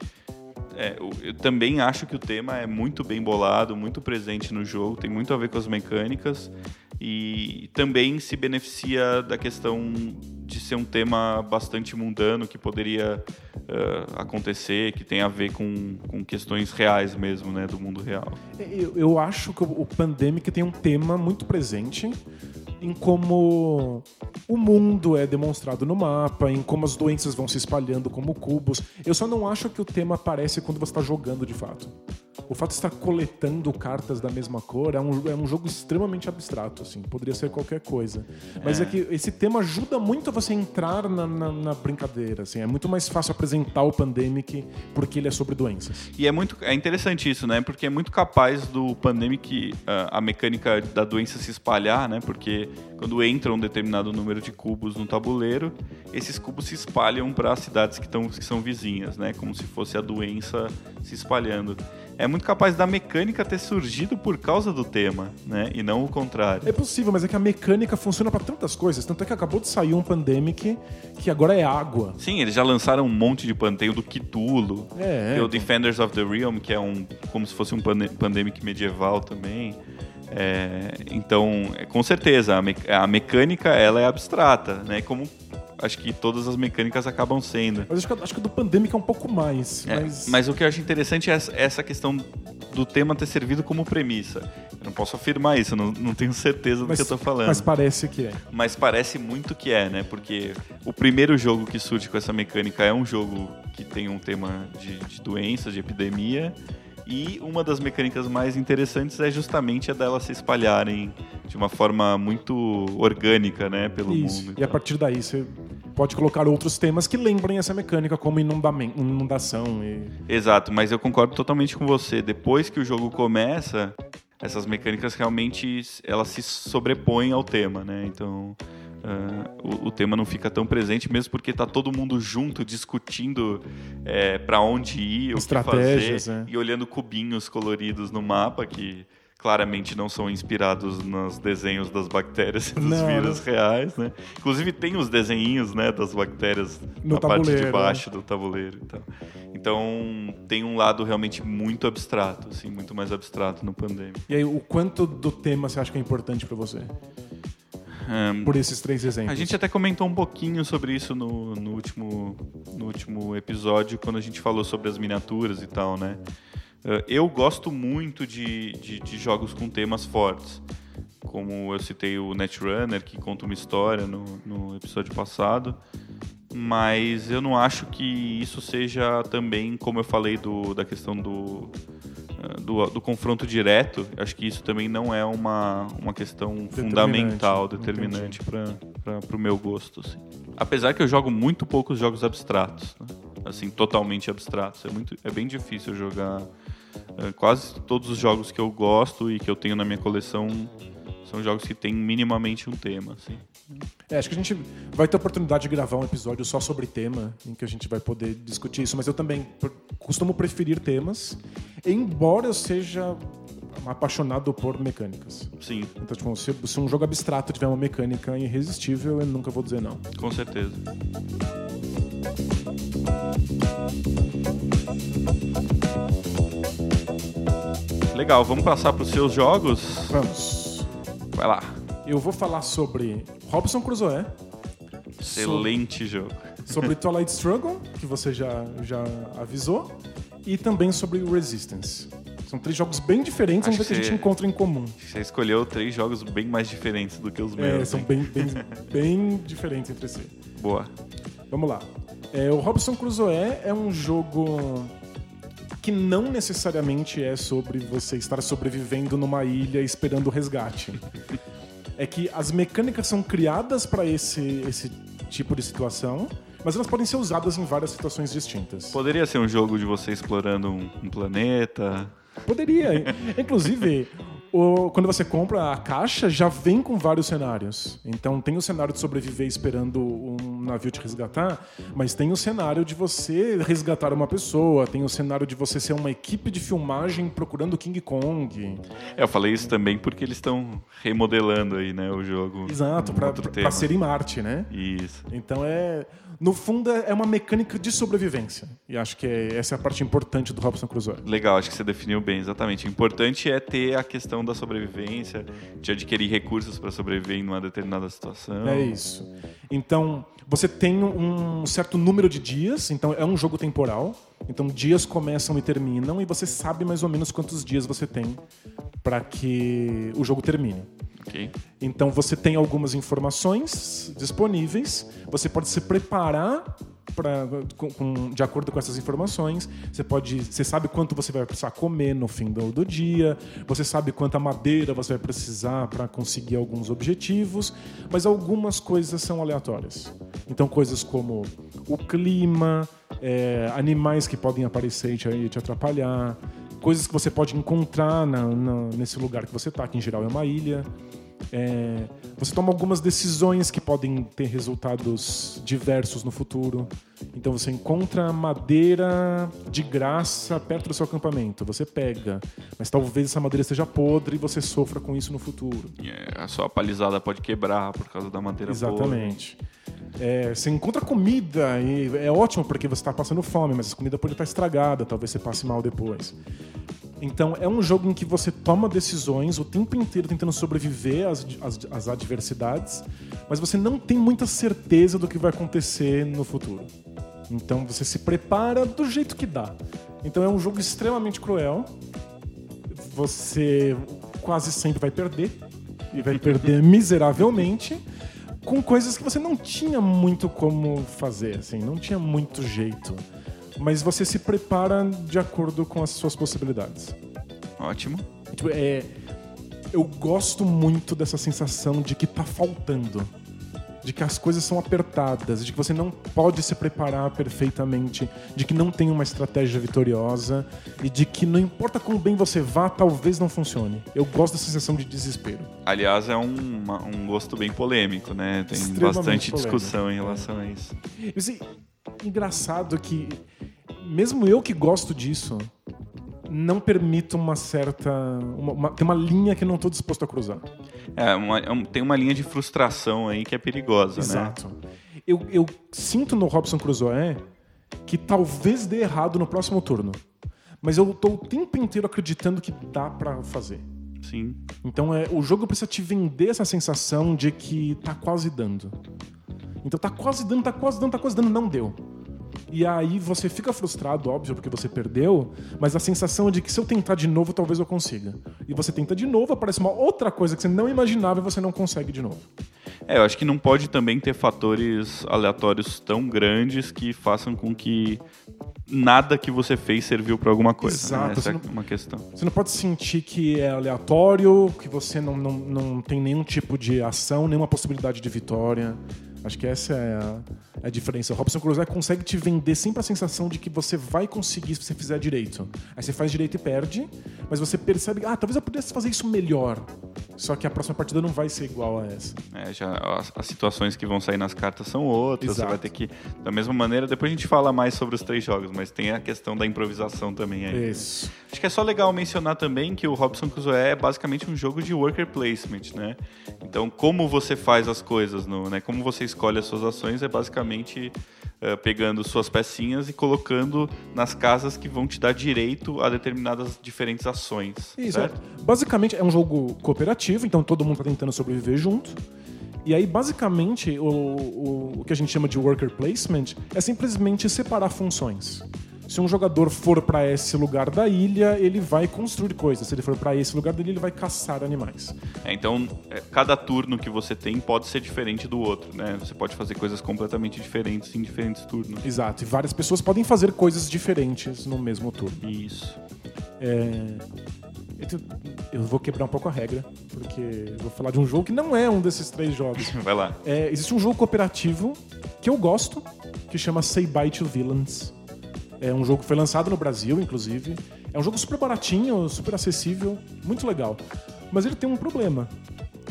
é, eu- também acho que o tema é muito bem bolado, muito presente no jogo, tem muito a ver com as mecânicas. E também se beneficia da questão de ser um tema bastante mundano que poderia eh, acontecer, que tem a ver com, com questões reais mesmo, né, do mundo real. Eu, eu acho que o Pandemic tem um tema muito presente em como o mundo é demonstrado no mapa, em como as doenças vão se espalhando como cubos. Eu só não acho que o tema aparece quando você está jogando de fato. O fato de estar coletando cartas da mesma cor é um, é um jogo extremamente abstrato, assim. Poderia ser qualquer coisa. Mas é, que esse tema ajuda muito você entrar na, na- na brincadeira, assim. É muito mais fácil apresentar o Pandemic porque ele é sobre doenças. E é muito é interessante isso, né? Porque é muito capaz do Pandemic ah, a mecânica da doença se espalhar, né? Porque quando entra um determinado número de cubos no tabuleiro, esses cubos se espalham para as cidades que, tão, que são vizinhas, né? Como se fosse a doença se espalhando é muito capaz da mecânica ter surgido por causa do tema, né? E não o contrário. É possível, mas é que a mecânica funciona para tantas coisas. Tanto é que acabou de sair um Pandemic que agora é água. Sim, eles já lançaram um monte de panteio do Cthulhu. É, Tem o então. Defenders of the Realm, que é um como se fosse um pande- Pandemic medieval também. É, então, é, com certeza, a, me- a mecânica ela é abstrata, né? Como acho que todas as mecânicas acabam sendo. Mas acho que, acho que o do Pandemic é um pouco mais. É, mas... mas o que eu acho interessante é essa- questão do tema ter servido como premissa. Eu não posso afirmar isso, não, não tenho certeza do mas- que eu tô falando. Mas parece que é. Mas parece muito que é, né? Porque o primeiro jogo que surge com essa mecânica é um jogo que tem um tema de, de doença, de epidemia. E uma das mecânicas mais interessantes é justamente a delas se espalharem de uma forma muito orgânica, né? Pelo Isso. mundo. E a partir daí você pode colocar outros temas que lembrem essa mecânica, como inundação e. Exato, mas eu concordo totalmente com você. Depois que o jogo começa, essas mecânicas realmente elas se sobrepõem ao tema, né? Então ah, o, o tema não fica tão presente, mesmo porque tá todo mundo junto discutindo é, para onde ir, o que Estratégias, fazer é. e olhando cubinhos coloridos no mapa que claramente não são inspirados nos desenhos das bactérias e dos Não, vírus reais, né? Inclusive tem os desenhinhos, né, das bactérias No na parte de tabuleiro, baixo do tabuleiro e tal. Então tem um lado realmente muito abstrato, assim, muito mais abstrato no Pandemic. E aí, o quanto do tema você acha que é importante pra você? Ahn, Por esses três exemplos. a gente até comentou um pouquinho sobre isso no, no, último, no último episódio, quando a gente falou sobre as miniaturas e tal, né? Eu gosto muito de, de, de jogos com temas fortes. Como eu citei o Netrunner, que conta uma história no, no episódio passado. Mas eu não acho que isso seja também, como eu falei do, da questão do, do, do confronto direto. Acho que isso também não é uma, uma questão fundamental, determinante para o meu gosto. assim. Apesar que eu jogo muito poucos jogos abstratos, né? assim, totalmente abstratos. É, muito, é bem difícil jogar. eh, quase todos os jogos que eu gosto e que eu tenho na minha coleção são jogos que têm minimamente um tema. Assim. É, acho que a gente vai ter a oportunidade de gravar um episódio só sobre tema, em que a gente vai poder discutir isso, mas eu também costumo preferir temas, embora eu seja apaixonado por mecânicas. Sim, Então, tipo, se, se um jogo abstrato tiver uma mecânica irresistível, eu nunca vou dizer não. com certeza. Legal, vamos passar para os seus jogos? Vamos. Vai lá. Eu vou falar sobre Robson Crusoe, Excelente jogo. sobre Twilight Struggle, que você já, já avisou, e também sobre Resistance. São três jogos bem diferentes, Acho vamos ver o que a que gente encontra em comum. Você escolheu três jogos bem mais diferentes do que os É, meus. são hein? bem, bem, bem diferentes entre si. Boa. Vamos lá. É, o Robson Crusoe é um jogo que não necessariamente é sobre você estar sobrevivendo numa ilha esperando o resgate. É que as mecânicas são criadas para esse, esse tipo de situação, mas elas podem ser usadas em várias situações distintas. Poderia ser um jogo de você explorando um, um planeta. Poderia. Inclusive, o- quando você compra a caixa, já vem com vários cenários. Então tem o cenário de sobreviver esperando um navio te resgatar, mas tem o cenário de você resgatar uma pessoa, tem o cenário de você ser uma equipe de filmagem procurando King Kong. É, eu falei isso também porque eles estão remodelando aí, né, o jogo. Exato, pra ser em Marte, né? Isso. Então é. No fundo, é uma mecânica de sobrevivência. E acho que é- essa é a parte importante do Robson Crusoe. Legal, acho que você definiu bem, exatamente. O importante é ter a questão da sobrevivência, de adquirir recursos para sobreviver em uma determinada situação. É isso. Então, você tem um certo número de dias, então é um jogo temporal. Então, dias começam e terminam, e você sabe mais ou menos quantos dias você tem para que o jogo termine. Ok? Então, você tem algumas informações disponíveis, você pode se preparar pra, com- com- de acordo com essas informações. Você pode, você sabe quanto você vai precisar comer no fim do, do dia, você sabe quanta madeira você vai precisar para conseguir alguns objetivos, mas algumas coisas são aleatórias. Então, coisas como o clima, é, animais que podem aparecer e te, atrapalhar, coisas que você pode encontrar na- na- nesse lugar que você está, que em geral é uma ilha. É, você toma algumas decisões que podem ter resultados diversos no futuro. Então você encontra madeira de graça perto do seu acampamento, você pega, mas talvez essa madeira esteja podre e você sofra com isso no futuro. É, a sua palizada pode quebrar por causa da madeira Exatamente. É, você encontra comida e é ótimo porque você está passando fome, mas a comida pode estar estragada, talvez você passe mal depois. Então é um jogo em que você toma decisões o tempo inteiro tentando sobreviver às, às, às adversidades, mas você não tem muita certeza do que vai acontecer no futuro. Então você se prepara do jeito que dá. Então é um jogo extremamente cruel. Você quase sempre vai perder e vai perder miseravelmente com coisas que você não tinha muito como fazer, assim, não tinha muito jeito. Mas você se prepara de acordo com as suas possibilidades. Ótimo. Tipo, é, eu gosto muito dessa sensação de que tá faltando. De que as coisas são apertadas, de que você não pode se preparar perfeitamente, de que não tem uma estratégia vitoriosa e de que não importa como bem você vá, talvez não funcione. Eu gosto da sensação de desespero. Aliás, é um, uma- um gosto bem polêmico, né? Tem bastante polêmico. discussão em relação a isso. E, assim, engraçado que, mesmo eu que gosto disso, não permito uma certa. Uma, uma- tem uma linha que eu não estou disposto a cruzar. É, uma- é tem uma linha de frustração aí que é perigosa, né? Exato. Eu, eu sinto no Robson Crusoe que talvez dê errado no próximo turno. Mas eu tô o tempo inteiro acreditando que dá pra fazer. Sim. Então é, o jogo precisa te vender essa sensação de que tá quase dando. Então tá quase dando, tá quase dando, tá quase dando, não deu. E aí você fica frustrado, óbvio, porque você perdeu, mas a sensação é de que se eu tentar de novo, talvez eu consiga. E você tenta de novo, aparece uma outra coisa que você não imaginava e você não consegue de novo. É, eu acho que não pode também ter fatores aleatórios tão grandes que façam com que nada que você fez serviu pra alguma coisa. Exato, né? Essa é não- uma questão. Você não pode sentir que é aleatório, que você não, não, não tem nenhum tipo de ação, nenhuma possibilidade de vitória. Acho que essa é a, é a diferença. O Robson Crusoe consegue te vender sempre a sensação de que você vai conseguir se você fizer direito. Aí você faz direito e perde, mas você percebe, ah, talvez eu pudesse fazer isso melhor. Só que a próxima partida não vai ser igual a essa. É, já, as, as situações que vão sair nas cartas são outras. Você Exato. vai ter que. Da mesma maneira, depois a gente fala mais sobre os três jogos, mas tem a questão da improvisação também aí. Isso. Acho que é só legal mencionar também que o Robson Crusoe é basicamente um jogo de worker placement, né? Então, como você faz as coisas, no, né? Como você escolhe as suas ações é basicamente eh, pegando suas pecinhas e colocando nas casas que vão te dar direito a determinadas diferentes ações. Isso, é. certo? Basicamente é um jogo cooperativo, então todo mundo tá tentando sobreviver junto. E aí, basicamente, o, o, o que a gente chama de worker placement é simplesmente separar funções. Se um jogador for para esse lugar da ilha, ele vai construir coisas. Se ele for para esse lugar da ilha, ele vai caçar animais. É, então, é, cada turno que você tem pode ser diferente do outro, né? Você pode fazer coisas completamente diferentes em diferentes turnos. Exato. E várias pessoas podem fazer coisas diferentes no mesmo turno. Isso. É, eu vou quebrar um pouco a regra, porque eu vou falar de um jogo que não é um desses três jogos. Vai lá. É, existe um jogo cooperativo que eu gosto, que chama Say Bye to Villains. É um jogo que foi lançado no Brasil, inclusive. É um jogo super baratinho, super acessível, muito legal. Mas ele tem um problema.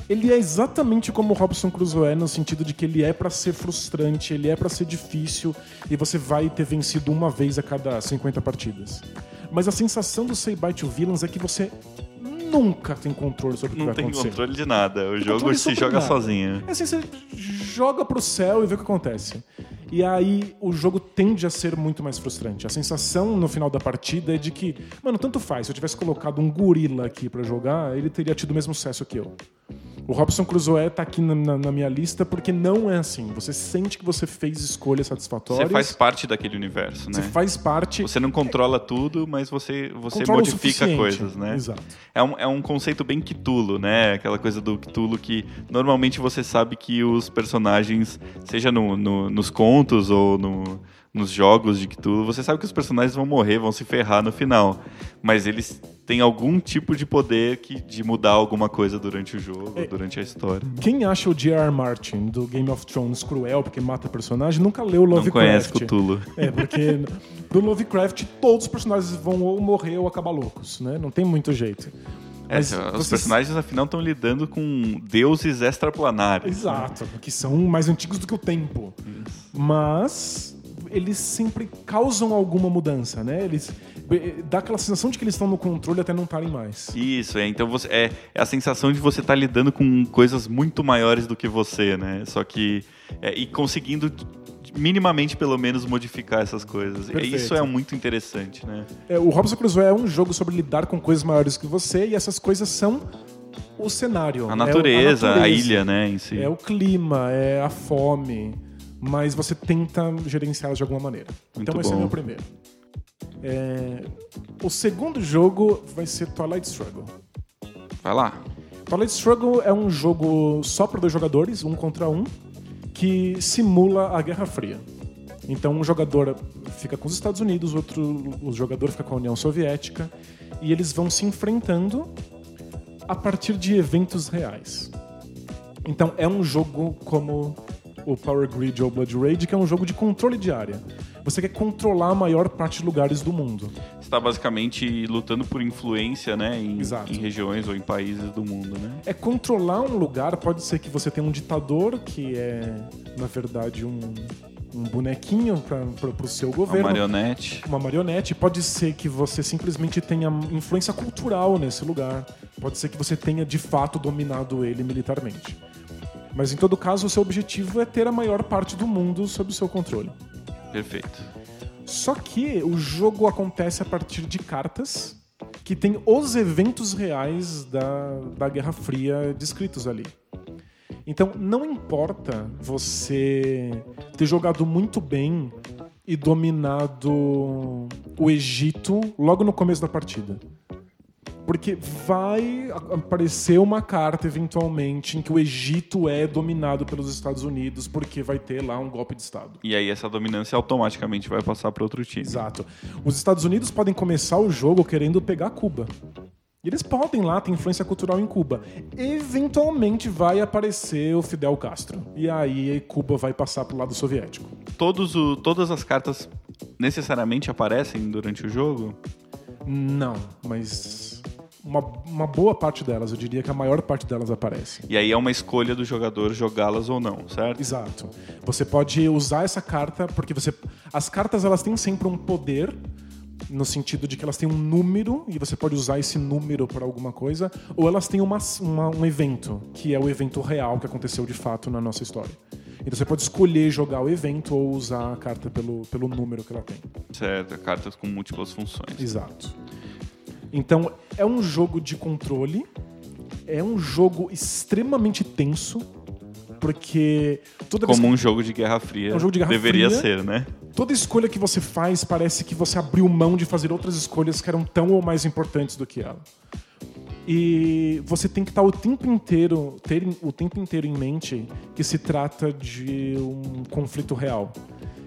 Ele é exatamente como o Robson Crusoe no sentido de que ele é pra ser frustrante, ele é pra ser difícil e você vai ter vencido uma vez a cada 50 partidas. Mas a sensação do Say Bye to Villains é que você nunca tem controle sobre o que Não vai tem acontecer. controle de nada. O Tem jogo se joga nada. sozinho. É assim, você joga pro céu e vê o que acontece. E aí o jogo tende a ser muito mais frustrante. A sensação no final da partida é de que, mano, tanto faz. Se eu tivesse colocado um gorila aqui pra jogar, ele teria tido o mesmo sucesso que eu. O Robson Crusoe tá aqui na, na- na minha lista porque não é assim. Você sente que você fez escolhas satisfatórias. Você faz parte daquele universo, você né? faz parte. Você não controla tudo, mas você, você controla modifica coisas, né? Exato. É um, é um conceito bem Cthulhu, né? Aquela coisa do Cthulhu que normalmente você sabe que os personagens, seja no, no- nos contos ou no- nos jogos de Cthulhu, você sabe que os personagens vão morrer, vão se ferrar no final. Mas eles têm algum tipo de poder que, de mudar alguma coisa durante o jogo, É. durante a história. Quem acha o J.R. Martin do Game of Thrones cruel porque mata personagem nunca leu Não Lovecraft. conhece Cthulhu. É, porque no Lovecraft todos os personagens vão ou morrer ou acabar loucos, né? Não tem muito jeito. É, os vocês- personagens, afinal, estão lidando com deuses extraplanares. Exato, que são mais antigos do que o tempo. Mas eles sempre causam alguma mudança, né? Eles dá aquela sensação de que eles estão no controle até não estarem mais. Isso, é. Então você, é, é a sensação de você estar lidando com coisas muito maiores do que você, né? Só que. é, e conseguindo minimamente, pelo menos, modificar essas coisas. E Perfeito. Isso é muito interessante, né? É, o Robson Crusoe é um jogo sobre lidar com coisas maiores que você e essas coisas são o cenário. A é o- natureza, a, natureza, ilha, né, em si. É o clima, é a fome, mas você tenta gerenciá-las de alguma maneira. então Muito esse é o meu primeiro. É, O segundo jogo vai ser Twilight Struggle. Vai lá. Twilight Struggle é um jogo só para dois jogadores, um contra um, que simula a Guerra Fria. Então um jogador fica com os Estados Unidos, o outro o jogador fica com a União Soviética, e eles vão se enfrentando a partir de eventos reais. Então é um jogo como o Power Grid ou Blood Rage, que é um jogo de controle de área. Você quer controlar a maior parte de lugares do mundo. Você está basicamente lutando por influência, né, em, em regiões ou em países do mundo, né? É controlar um lugar, pode ser que você tenha um ditador, que é, na verdade, um, um bonequinho para o seu Uma governo. marionete. Uma marionete. Pode ser que você simplesmente tenha influência cultural nesse lugar. Pode ser que você tenha, de fato, dominado ele militarmente. Mas, em todo caso, o seu objetivo é ter a maior parte do mundo sob o seu controle. Perfeito. Só que o jogo acontece a partir de cartas que tem os eventos reais da, da Guerra Fria descritos ali. Então, não importa você ter jogado muito bem e dominado o Egito logo no começo da partida. Porque vai aparecer uma carta, eventualmente, em que o Egito é dominado pelos Estados Unidos, porque vai ter lá um golpe de Estado. E aí essa dominância automaticamente vai passar para outro time. Exato. Os Estados Unidos podem começar o jogo querendo pegar Cuba. E eles podem lá ter influência cultural em Cuba. Eventualmente vai aparecer o Fidel Castro. E aí Cuba vai passar pro lado soviético. Todos o, todas as cartas necessariamente aparecem durante o jogo? Não, mas uma, uma boa parte delas, eu diria que a maior parte delas aparece. E aí é uma escolha do jogador jogá-las ou não, certo? Exato. Você pode usar essa carta porque você as cartas elas têm sempre um poder no sentido de que elas têm um número e você pode usar esse número para alguma coisa, ou elas têm uma, uma- um evento, que é o evento real que aconteceu de fato na nossa história. Então você pode escolher jogar o evento ou usar a carta pelo, pelo número que ela tem. Certo, cartas com múltiplas funções. Exato. Então, é um jogo de controle, é um jogo extremamente tenso, porque toda Como um jogo de Guerra Fria É um jogo de Guerra deveria Fria. ser, né? Toda escolha que você faz parece que você abriu mão de fazer outras escolhas que eram tão ou mais importantes do que ela. E você tem que estar o tempo inteiro, ter o tempo inteiro em mente que se trata de um conflito real.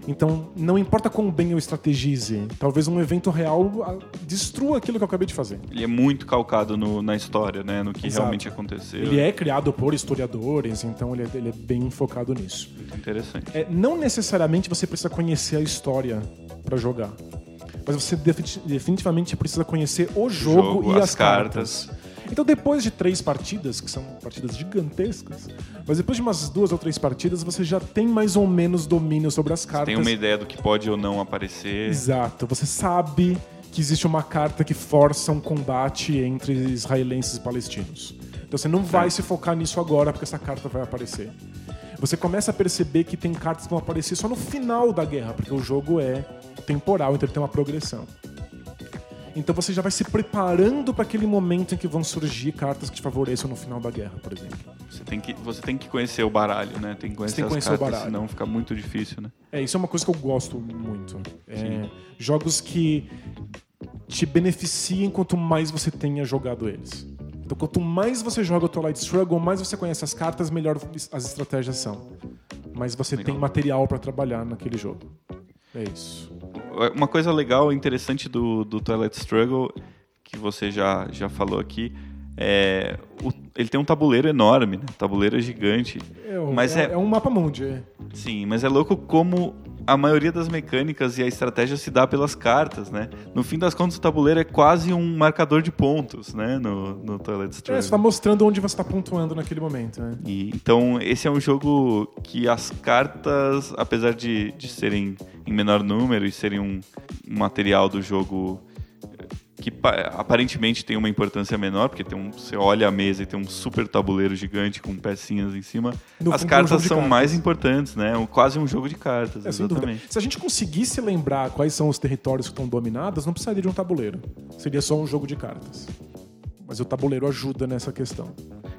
Então, não importa quão bem eu estrategize, talvez um evento real ah, destrua aquilo que eu acabei de fazer. Ele é muito calcado no- na história, né? No que Exato. realmente aconteceu. Ele é criado por historiadores, então ele é, ele é bem focado nisso. Muito interessante. É, não necessariamente você precisa conhecer a história pra jogar. Mas você defi- definitivamente precisa conhecer o jogo, jogo, e as as, cartas. Então, depois de três partidas, que são partidas gigantescas, mas depois de umas duas ou três partidas, você já tem mais ou menos domínio sobre as cartas. Tem uma ideia do que pode ou não aparecer. Exato. Você sabe que existe uma carta que força um combate entre israelenses e palestinos. Então você não vai se focar nisso agora, porque essa carta vai aparecer. Você começa a perceber que tem cartas que vão aparecer só no final da guerra, porque o jogo é temporal, então ele tem uma progressão. Então você já vai se preparando para aquele momento em que vão surgir cartas que te favoreçam no final da guerra, por exemplo. Você tem, que, você tem que conhecer o baralho, né? Tem que conhecer tem que as conhecer o cartas, baralho. senão fica muito difícil, né? É, isso é uma coisa que eu gosto muito. É, jogos que te beneficiem quanto mais você tenha jogado eles. Então, quanto mais você joga o Twilight Struggle, mais você conhece as cartas, melhor as estratégias são. Mas você Legal. tem material para trabalhar naquele jogo. É isso. Uma coisa legal e interessante do, do Twilight Struggle, que você já, já falou aqui, é. o- ele tem um tabuleiro enorme, né? Tabuleiro gigante. É, Mas é, é- é um mapa mundi. é. Sim, mas é louco como a maioria das mecânicas e a estratégia se dá pelas cartas, né? No fim das contas, o tabuleiro é quase um marcador de pontos, né? No, no Toilet Struggle. É, você tá mostrando onde você tá pontuando naquele momento, né? E, então, esse é um jogo que as cartas, apesar de, de serem em menor número e serem um material do jogo que pa- aparentemente tem uma importância menor, porque tem um, você olha a mesa e tem um super tabuleiro gigante com pecinhas em cima. No as é um cartas de são cartas. mais importantes, né? Um- quase um jogo de cartas, É, exatamente. Se a gente conseguisse lembrar quais são os territórios que estão dominados, não precisaria de um tabuleiro. Seria só um jogo de cartas. Mas o tabuleiro ajuda nessa questão.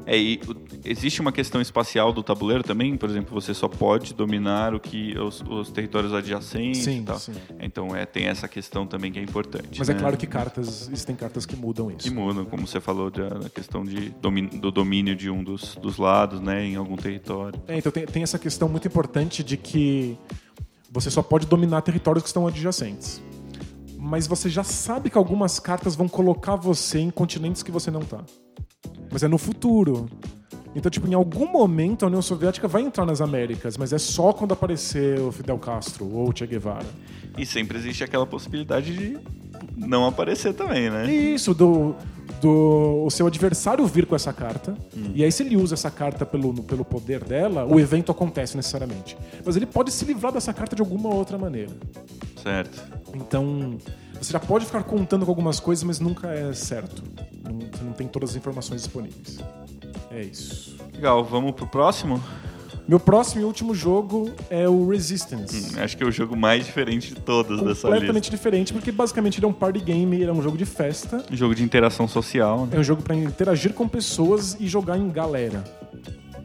É, e existe uma questão espacial do tabuleiro também, por exemplo, você só pode dominar o que os, os territórios adjacentes Sim, e tal. sim. Então é, tem essa questão também que é importante. Mas né? é claro que cartas, existem cartas que mudam isso. que mudam, como você falou da questão de domi- do domínio de um dos, dos lados, né, em algum território. É, então tem, tem essa questão muito importante de que você só pode dominar territórios que estão adjacentes. Mas você já sabe que algumas cartas vão colocar você em continentes que você não tá. Mas é no futuro. Então, tipo, em algum momento a União Soviética vai entrar nas Américas, mas é só quando aparecer o Fidel Castro ou o Che Guevara. E sempre existe aquela possibilidade de não aparecer também, né? Isso, do, do o seu adversário vir com essa carta. E aí, se ele usa essa carta pelo, pelo poder dela, o evento acontece necessariamente. Mas ele pode se livrar dessa carta de alguma outra maneira. Certo. Então, você já pode ficar contando com algumas coisas, mas nunca é certo. Não, você não tem todas as informações disponíveis. É isso. Legal, vamos pro próximo? Meu próximo e último jogo é o Resistance. Acho que é o jogo mais diferente de todas dessa Completamente lista. diferente, porque basicamente ele é um party game, ele é um jogo de festa. Um jogo de interação social, né? É um jogo para interagir com pessoas e jogar em galera.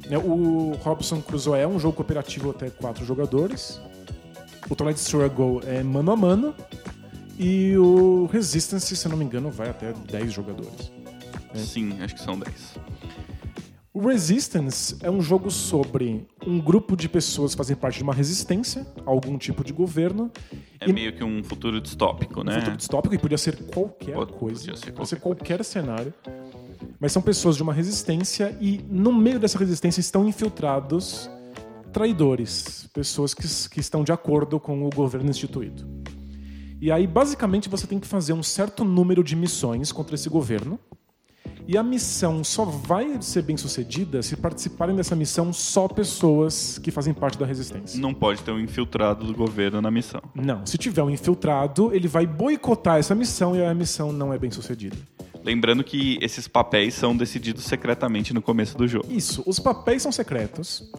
Né, O Robson Crusoe é um jogo cooperativo até quatro jogadores. O Twilight Struggle é mano a mano. E o Resistance, se não me engano, vai até 10 jogadores. Sim, acho que são 10. O Resistance é um jogo sobre um grupo de pessoas que fazem parte de uma resistência a algum tipo de governo. É E- meio que um futuro distópico, um né? futuro distópico e podia ser qualquer Pode- coisa. podia ser Pode ser qualquer qualquer cenário. Mas são pessoas de uma resistência e no meio dessa resistência estão infiltrados traidores, pessoas que, que estão de acordo com o governo instituído. E aí, basicamente, você tem que fazer um certo número de missões contra esse governo. E a missão só vai ser bem sucedida se participarem dessa missão só pessoas que fazem parte da resistência. Não pode ter um infiltrado do governo na missão. Não, se tiver um infiltrado, ele vai boicotar essa missão e a missão não é bem sucedida. Lembrando que esses papéis são decididos secretamente no começo do jogo. Isso, os papéis são secretos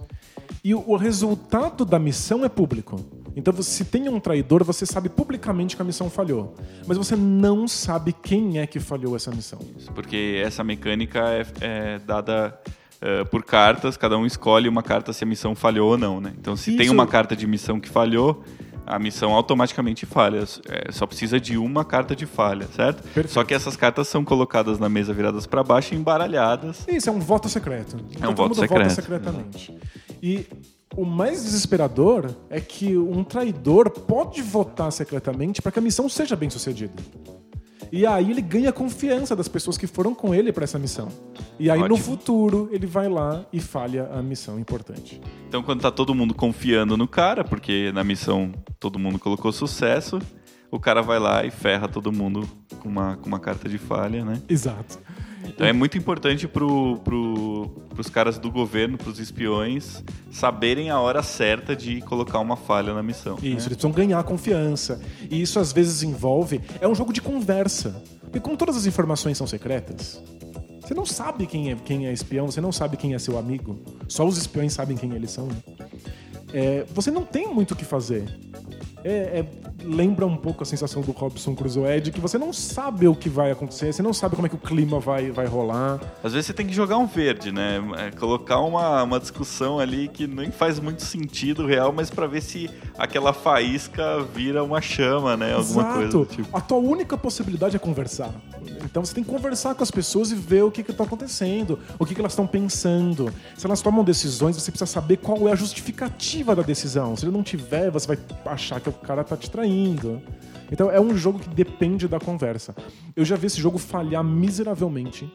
e o o resultado da missão é público. Então, se tem um traidor, você sabe publicamente que a missão falhou. Mas você não sabe quem é que falhou essa missão. Porque essa mecânica é, é dada eh, por cartas, cada um escolhe uma carta se a missão falhou ou não, né? Então, se tem Isso- uma carta de missão que falhou, a missão automaticamente falha. É, só precisa de uma carta de falha, certo? Perfeito. Só que essas cartas são colocadas na mesa viradas para baixo e embaralhadas. Isso é um voto secreto. Então, um todo voto mundo vota secreto. secretamente. E o mais desesperador é que um traidor pode votar secretamente para que a missão seja bem sucedida. E aí ele ganha a confiança das pessoas que foram com ele para essa missão. E aí no Ótimo. futuro ele vai lá e falha a missão importante. Então, quando tá todo mundo confiando no cara, porque na missão todo mundo colocou sucesso, o cara vai lá e ferra todo mundo com uma, com uma carta de falha, né? Exato. Então é muito importante pro, pro, pros caras do governo, pros espiões, saberem a hora certa de colocar uma falha na missão. Isso, né? eles precisam ganhar confiança. E isso às vezes envolve. É um jogo de conversa. Porque como todas as informações são secretas, você não sabe quem é, quem é espião, você não sabe quem é seu amigo. Só os espiões sabem quem eles são. né? É, você não tem muito o que fazer. É- é- lembra um pouco a sensação do Robson Crusoe de que você não sabe o que vai acontecer, você não sabe como é que o clima vai, vai rolar. Às vezes você tem que jogar um verde, né? É, colocar uma, uma discussão ali que nem faz muito sentido real, mas pra ver se aquela faísca vira uma chama, né? Alguma Exato. coisa tipo. A tua única possibilidade é conversar. Então você tem que conversar com as pessoas e ver o que está acontecendo, o que, que elas estão pensando. Se elas tomam decisões, você precisa saber qual é a justificativa da decisão. Se ele não tiver, você vai achar que o cara tá te traindo. Então é um jogo que depende da conversa. Eu já vi esse jogo falhar miseravelmente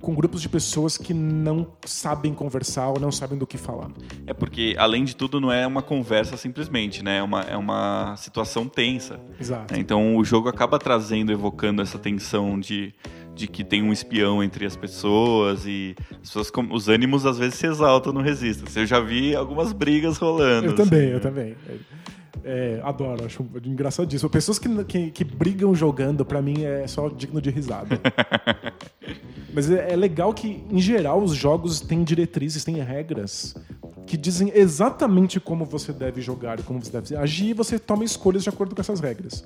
com grupos de pessoas que não sabem conversar ou não sabem do que falar. É porque, além de tudo, não é uma conversa simplesmente, né? É uma, é uma situação tensa. Exato. né? Então o jogo acaba trazendo, evocando essa tensão de, de que tem um espião entre as pessoas e as pessoas, os ânimos às vezes se exaltam no Resistance. Eu já vi algumas brigas rolando. Eu assim, também, né? eu também. É, adoro, acho engraçadíssimo. Pessoas que, que, que brigam jogando, pra mim, é só digno de risada. Mas é, é legal que, em geral, os jogos têm diretrizes, têm regras que dizem exatamente como você deve jogar e como você deve agir, e você toma escolhas de acordo com essas regras.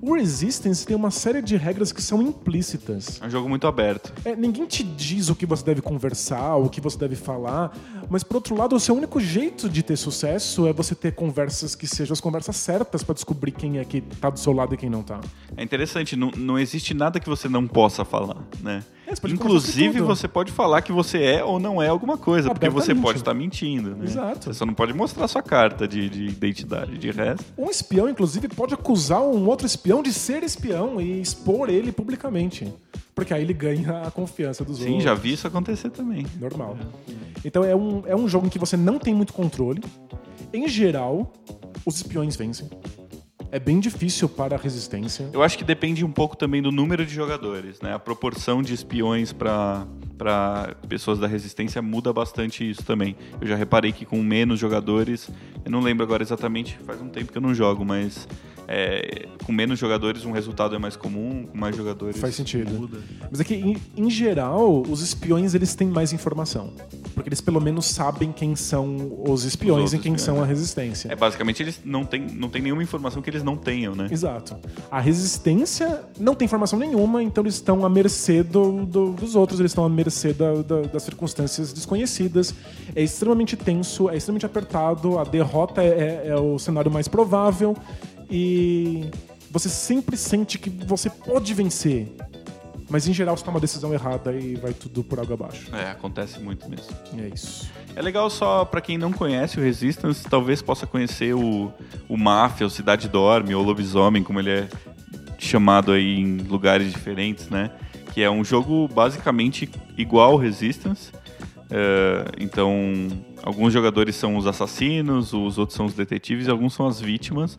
O Resistance tem uma série de regras que são implícitas. É um jogo muito aberto. É, ninguém te diz o que você deve conversar, o que você deve falar, mas por outro lado, o seu único jeito de ter sucesso é você ter conversas que sejam as conversas certas pra descobrir quem é que tá do seu lado e quem não tá. É interessante, não, não existe nada que você não possa falar, né? É, você Inclusive, você pode falar que você é ou não é alguma coisa, porque você pode estar mentindo, né? Exato. Você só não pode mostrar sua carta de, de identidade, de resto. Um espião, inclusive, pode acusar um outro espião de ser espião e expor ele publicamente. Porque aí ele ganha a confiança dos Sim, outros. já vi isso acontecer também. Normal. Então é um, é um jogo em que você não tem muito controle. Em geral, os espiões vencem. É bem difícil para a resistência. Eu acho que depende um pouco também do número de jogadores, né? A proporção de espiões para para pessoas da resistência muda bastante isso também. Eu já reparei que com menos jogadores, eu não lembro agora exatamente, faz um tempo que eu não jogo, mas é, com menos jogadores um resultado é mais comum, com mais jogadores Faz sentido. muda. Mas é que, em, em geral, os espiões eles têm mais informação. Porque eles pelo menos sabem quem são os espiões Os e quem espiões, são a resistência. É basicamente eles não têm não tem nenhuma informação que eles não tenham, né? Exato. A resistência não tem informação nenhuma, então eles estão à mercê do- do- dos outros, eles estão à mercê da- da- das circunstâncias desconhecidas. É extremamente tenso, é extremamente apertado, a derrota é, é- é o cenário mais provável e você sempre sente que você pode vencer. Mas em geral você toma uma decisão errada e vai tudo por água abaixo. É, acontece muito mesmo. É isso. É legal só pra quem não conhece o Resistance, talvez possa conhecer o, o Máfia, o Cidade Dorme, ou Lobisomem, como ele é chamado aí em lugares diferentes, né? Que é um jogo basicamente igual ao Resistance. É, então, alguns jogadores são os assassinos, os outros são os detetives e alguns são as vítimas.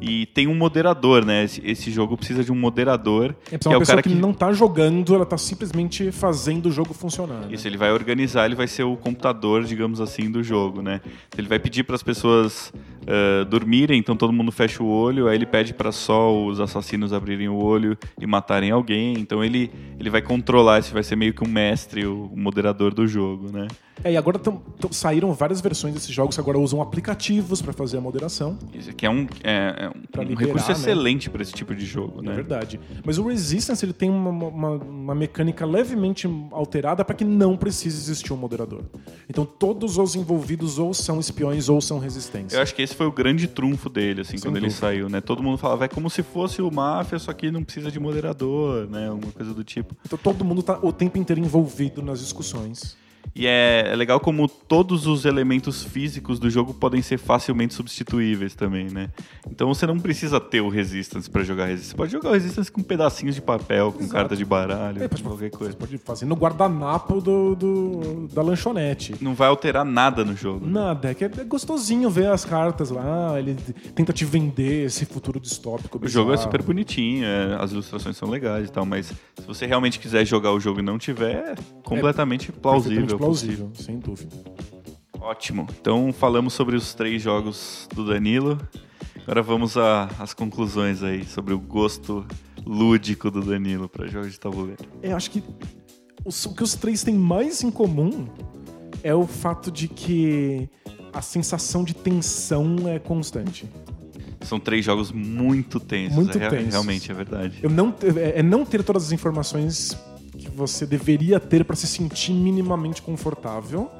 E tem um moderador, né? Esse, esse jogo precisa de um moderador, É, que uma é o pessoa cara que, que não tá jogando, ela tá simplesmente fazendo o jogo funcionar. né? Isso, ele vai organizar, ele vai ser o computador, digamos assim, do jogo, né? Ele vai pedir para as pessoas eh, dormirem, então todo mundo fecha o olho, aí ele pede para só os assassinos abrirem o olho e matarem alguém. Então ele, ele vai controlar, esse vai ser meio que um mestre, o, o moderador do jogo, né? É, e agora tão- tão- saíram várias versões desses jogos que agora usam aplicativos pra fazer a moderação. Isso aqui é um, é, é um- liberar, recurso né? excelente para esse tipo de jogo, É né? verdade. Mas o Resistance ele tem uma, uma, uma mecânica levemente alterada para que não precise existir um moderador. Então todos os envolvidos ou são espiões ou são resistência. Eu acho que esse foi o grande trunfo dele, assim, Sem quando ele dúvida. saiu, né? Todo mundo falava, é como se fosse o Máfia, só que não precisa de moderador, né? Uma coisa do tipo. Então todo mundo tá o tempo inteiro envolvido nas discussões. E é, é legal como todos os elementos físicos do jogo podem ser facilmente substituíveis também, né? Então você não precisa ter o Resistance pra jogar Resistance. Você pode jogar o Resistance com pedacinhos de papel, com Exato. carta de baralho, É, pode- qualquer coisa. Você pode fazer no guardanapo do, do- da lanchonete. Não vai alterar nada no jogo. né? Nada, é que é gostosinho ver as cartas lá, ele tenta te vender esse futuro distópico. O jogo é super bonitinho, é, as ilustrações são legais e tal, mas se você realmente quiser jogar o jogo e não tiver, é completamente plausível. Perfeitamente plausível, sem dúvida. Ótimo. Então falamos sobre os três jogos do Danilo. Agora vamos às conclusões aí sobre o gosto lúdico do Danilo para jogos de tabuleiro. Eu acho que os- o que os três têm mais em comum é o fato de que a sensação de tensão é constante. São três jogos muito tensos. Muito é, tensos. Realmente, é verdade. Eu não, é é não ter todas as informações que você deveria ter para se sentir minimamente confortável.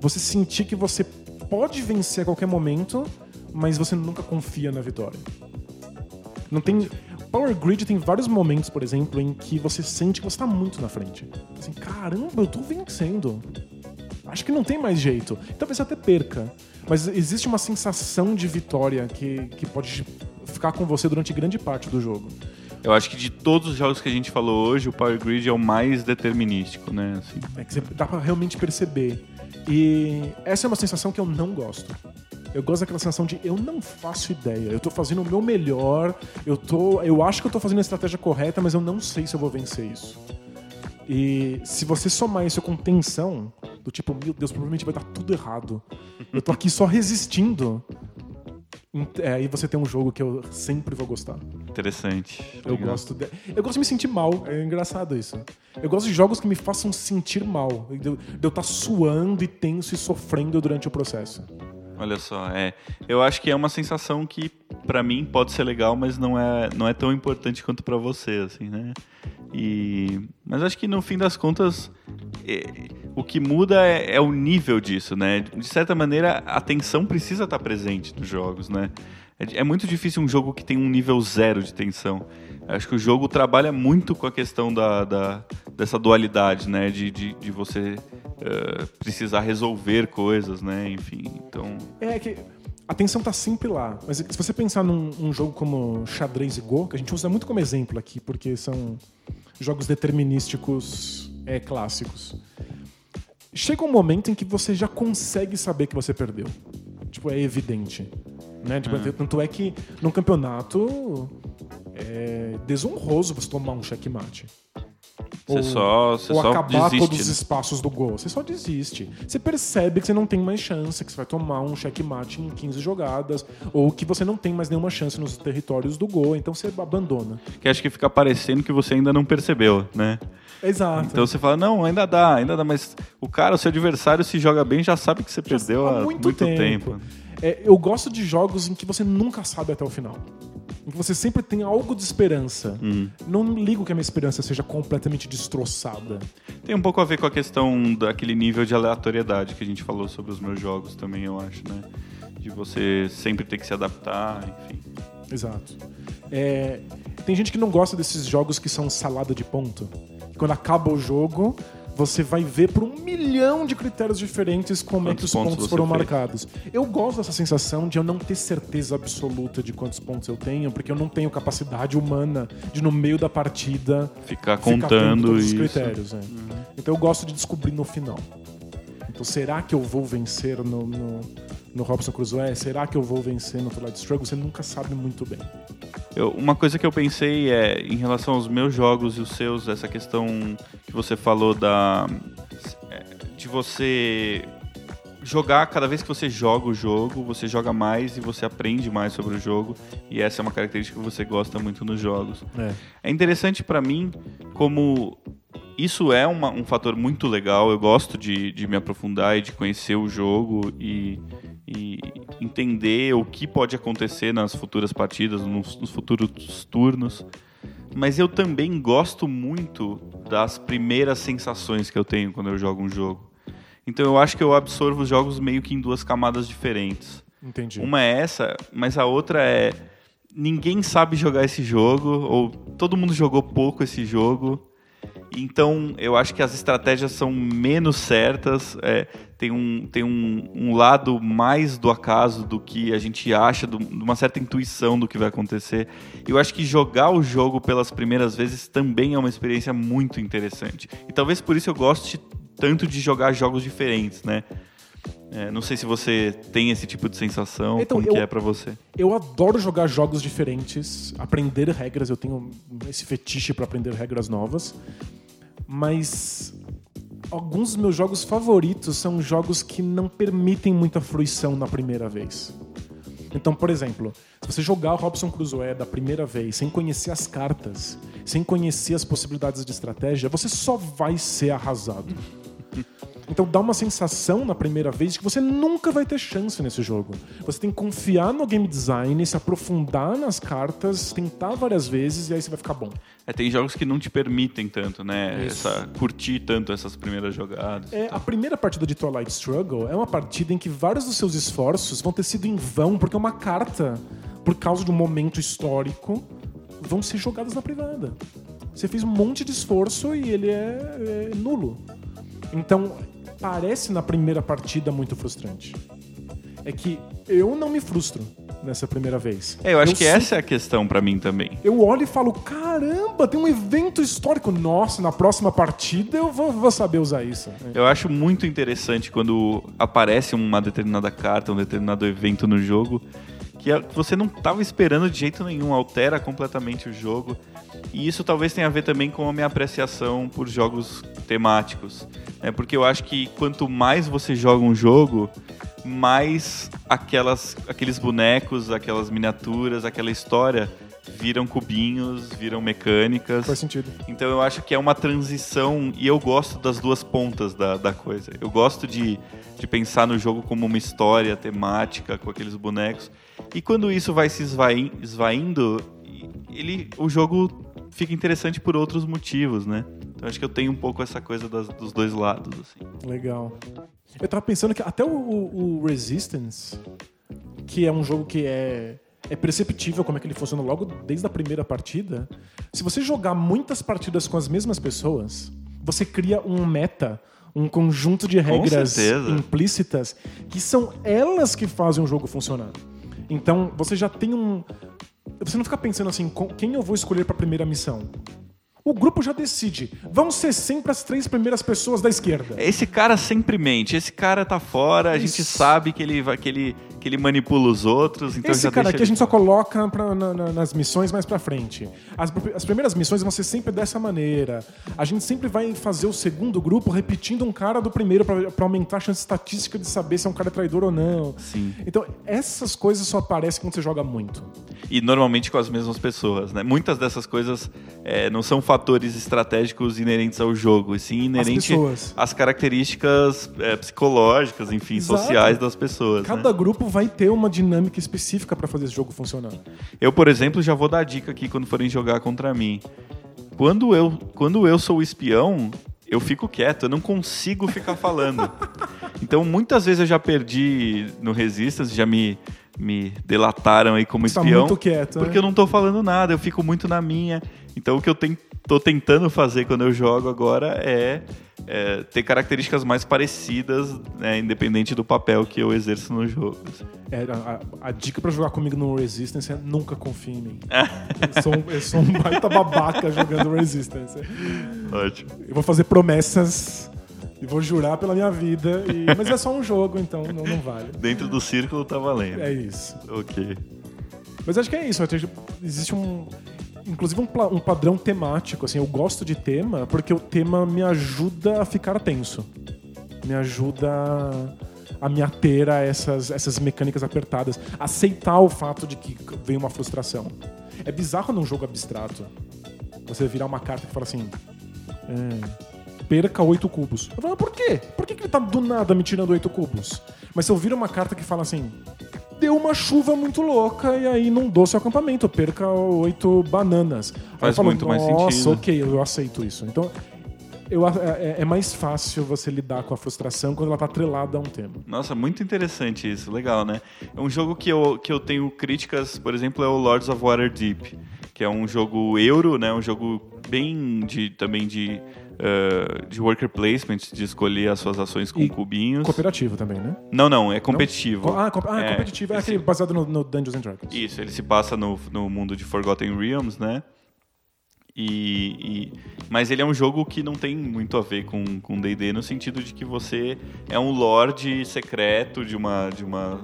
Você sentir que você pode vencer a qualquer momento, mas você nunca confia na vitória. Não tem. Power Grid tem vários momentos, por exemplo, em que você sente que você tá muito na frente. Assim, caramba, eu tô vencendo. Acho que não tem mais jeito. Talvez até perca. Mas existe uma sensação de vitória que, que pode ficar com você durante grande parte do jogo. Eu acho que de todos os jogos que a gente falou hoje, o Power Grid é o mais determinístico, né? Assim. É que dá pra realmente perceber. E essa é uma sensação que eu não gosto. Eu gosto daquela sensação de eu não faço ideia. Eu tô fazendo o meu melhor, eu, tô, eu acho que eu tô fazendo a estratégia correta, mas eu não sei se eu vou vencer isso. E se você somar isso com tensão, do tipo, meu Deus, provavelmente vai dar tudo errado. Eu tô aqui só resistindo. É, Aí você tem um jogo que eu sempre vou gostar. Interessante. Eu Legal. gosto de... Eu gosto de me sentir mal. É engraçado isso. Eu gosto de jogos que me façam sentir mal. De eu de eu estar suando e tenso e sofrendo durante o processo. Olha só, é. Eu acho que é uma sensação que pra mim pode ser legal, mas não é, não é tão importante quanto pra você, assim, né? E mas acho que no fim das contas é, o que muda é, é o nível disso, né? De certa maneira a tensão precisa estar presente nos jogos, né? É, é muito difícil um jogo que tem um nível zero de tensão. Acho que o jogo trabalha muito com a questão da, da- dessa dualidade, né? De, de, de você eh, precisar resolver coisas, né? Enfim, então É que a tensão tá sempre lá. Mas se você pensar num um jogo como xadrez e Go, que a gente usa muito como exemplo aqui, porque são jogos determinísticos é, clássicos. Chega um momento em que você já consegue saber que você perdeu. Tipo, é evidente. Né? Tipo, Tanto é que num campeonato é desonroso você tomar um checkmate. Você só, você ou só acabar desiste. todos os né? espaços do gol. Você só desiste. Você percebe que você não tem mais chance, que você vai tomar um checkmate em 15 jogadas, ou que você não tem mais nenhuma chance nos territórios do gol, então você abandona. Que acho que fica parecendo que você ainda não percebeu, né? Exato. Então você fala, não, ainda dá, ainda dá, mas o cara, o seu adversário, se joga bem, já sabe que você perdeu há muito, tempo. É, eu gosto de jogos em que você nunca sabe até o final. Em que você sempre tem algo de esperança. Hum. Não ligo que a minha esperança seja completamente destroçada. Tem um pouco a ver com a questão daquele nível de aleatoriedade que a gente falou sobre os meus jogos também, eu acho, né? De você sempre ter que se adaptar, enfim. Exato. É, tem gente que não gosta desses jogos que são salada de ponto. Quando acaba o jogo, você vai ver por um milhão de critérios diferentes como é que Quantos os pontos pontos foram fez. marcados. Eu gosto dessa sensação de eu não ter certeza absoluta de quantos pontos eu tenho, porque eu não tenho capacidade humana de, no meio da partida, Ficar ficar contando todos os isso. critérios. né? Então eu gosto de descobrir no final. Então será que eu vou vencer no, no, no Robson Crusoe? Será que eu vou vencer no Twilight Struggle? Você nunca sabe muito bem. Eu- uma coisa que eu pensei é, em relação aos meus jogos e os seus, essa questão que você falou da. é, de você jogar, cada vez que você joga o jogo, você joga mais e você aprende mais sobre o jogo. E essa é uma característica que você gosta muito nos jogos. É. É interessante pra mim como isso é uma- um fator muito legal. Eu gosto de, de me aprofundar e de conhecer o jogo e, e entender o que pode acontecer nas futuras partidas, nos, nos futuros turnos. Mas eu também gosto muito das primeiras sensações que eu tenho quando eu jogo um jogo. Então eu acho que eu absorvo os jogos meio que em duas camadas diferentes. Entendi. Uma é essa, mas a outra é ninguém sabe jogar esse jogo ou todo mundo jogou pouco esse jogo. Então eu acho que as estratégias são menos certas. é, tem um, tem um, um lado mais do acaso do que a gente acha, de uma certa intuição do que vai acontecer. Eu acho que jogar o jogo pelas primeiras vezes também é uma experiência muito interessante. E talvez por isso eu goste tanto de jogar jogos diferentes, né? É, não sei se você tem esse tipo de sensação, Então, como eu- que é pra você? Eu adoro jogar jogos diferentes, aprender regras. Eu tenho esse fetiche pra aprender regras novas. Mas alguns dos meus jogos favoritos são jogos que não permitem muita fruição na primeira vez. Então, por exemplo, se você jogar Robson Crusoe da primeira vez, sem conhecer as cartas, sem conhecer as possibilidades de estratégia, você só vai ser arrasado. Então dá uma sensação na primeira vez de que você nunca vai ter chance nesse jogo. Você tem que confiar no game design, se aprofundar nas cartas, tentar várias vezes e aí você vai ficar bom. É, tem jogos que não te permitem tanto, né? Isso. Essa, curtir tanto essas primeiras jogadas. É, a primeira partida de Twilight Struggle é uma partida em que vários dos seus esforços vão ter sido em vão, porque é uma carta, por causa de um momento histórico, vão ser jogadas na privada. Você fez um monte de esforço e ele é, é nulo. Então, parece na primeira partida muito frustrante. É que eu não me frustro. nessa primeira vez. É, eu acho que sei- essa é a questão pra mim também. Eu olho e falo, caramba, tem um evento histórico. Nossa, na próxima partida eu vou, vou saber usar isso. Eu acho muito interessante quando aparece uma determinada carta, um determinado evento no jogo que que você não estava esperando de jeito nenhum, altera completamente o jogo. E isso talvez tenha a ver também com a minha apreciação por jogos temáticos. Né? Porque eu acho que quanto mais você joga um jogo, mais aquelas, aqueles bonecos, aquelas miniaturas, aquela história viram cubinhos, viram mecânicas. Faz sentido. Então eu acho que é uma transição e eu gosto das duas pontas da, da coisa. Eu gosto de, de pensar no jogo como uma história temática com aqueles bonecos. E quando isso vai se esvai- esvaindo, ele, o jogo fica interessante por outros motivos, né? Então acho que eu tenho um pouco essa coisa das- dos dois lados. Assim. Legal. Eu tava pensando que até o, o- o Resistance, que é um jogo que é, é perceptível como é que ele funciona logo desde a primeira partida, se você jogar muitas partidas com as mesmas pessoas, você cria um meta, um conjunto de regras implícitas que são elas que fazem o jogo funcionar. Então você já tem um. Você não fica pensando assim, quem eu vou escolher para a primeira missão? O grupo já decide. Vão ser sempre as três primeiras pessoas da esquerda. Esse cara sempre mente. Esse cara tá fora, a gente sabe que ele, vai- que ele, que ele manipula os outros. Então Esse cara aqui a ele- gente só coloca pra- na- na- nas missões mais pra frente. As, as primeiras missões vão ser sempre dessa maneira. A gente sempre vai fazer o segundo grupo repetindo um cara do primeiro pra pra aumentar a chance estatística de saber se é um cara traidor ou não. Sim. Então, essas coisas só aparecem quando você joga muito. E normalmente com as mesmas pessoas, né? Muitas dessas coisas é, não são fatores estratégicos inerentes ao jogo, e sim inerentes pessoas. às características é, psicológicas, enfim, Exato. sociais das pessoas. Cada né? grupo vai ter uma dinâmica específica pra fazer esse jogo funcionar. Eu, por exemplo, já vou dar dica aqui quando forem jogar contra mim. Quando eu, quando eu sou o espião, eu fico quieto, eu não consigo ficar falando. Então, muitas vezes eu já perdi no Resistance, já me, me delataram aí como Você tá espião. muito quieto, Porque né? eu não tô falando nada, eu fico muito na minha. Então, o que eu ten- tô tentando fazer quando eu jogo agora é, é ter características mais parecidas, né, independente do papel que eu exerço no jogo. É, a, a- dica pra jogar comigo no Resistance é nunca confie em mim. eu, sou um, eu sou um baita babaca jogando Resistance. Ótimo. Eu vou fazer promessas e vou jurar pela minha vida. e- Mas é só um jogo, então não, não vale. Dentro do círculo tá valendo. É isso. Ok. Mas acho que é isso. Existe um. Inclusive um, um padrão temático. Assim, eu gosto de tema porque o tema me ajuda a ficar tenso. Me ajuda a me ater a essas, essas mecânicas apertadas. Aceitar o fato de que vem uma frustração. É bizarro num jogo abstrato. Você virar uma carta que fala assim. é, perca oito cubos. Eu falo, por quê? Por que, que ele tá do nada me tirando oito cubos? Mas se eu viro uma carta que fala assim. Deu uma chuva muito louca e aí inundou seu acampamento, perca oito bananas. Faz falo, muito mais Nossa, sentido." ok, eu aceito isso. Então, eu, é, é mais fácil você lidar com a frustração quando ela tá atrelada a um tema. Nossa, muito interessante isso, legal, né? É um jogo que eu, que eu tenho críticas, por exemplo, é o Lords of Waterdeep, que é um jogo euro, né? Um jogo bem de também de eh, de worker placement, de escolher as suas ações com E cubinhos. Cooperativo também, né? Não, não, é competitivo. Co- Ah, co- ah, É, competitivo. É aquele baseado no, no Dungeons and Dragons. Isso, ele se passa no, no mundo de Forgotten Realms, né? E, e- mas ele é um jogo que não tem muito a ver com com D&D no sentido de que você é um lord secreto de uma de uma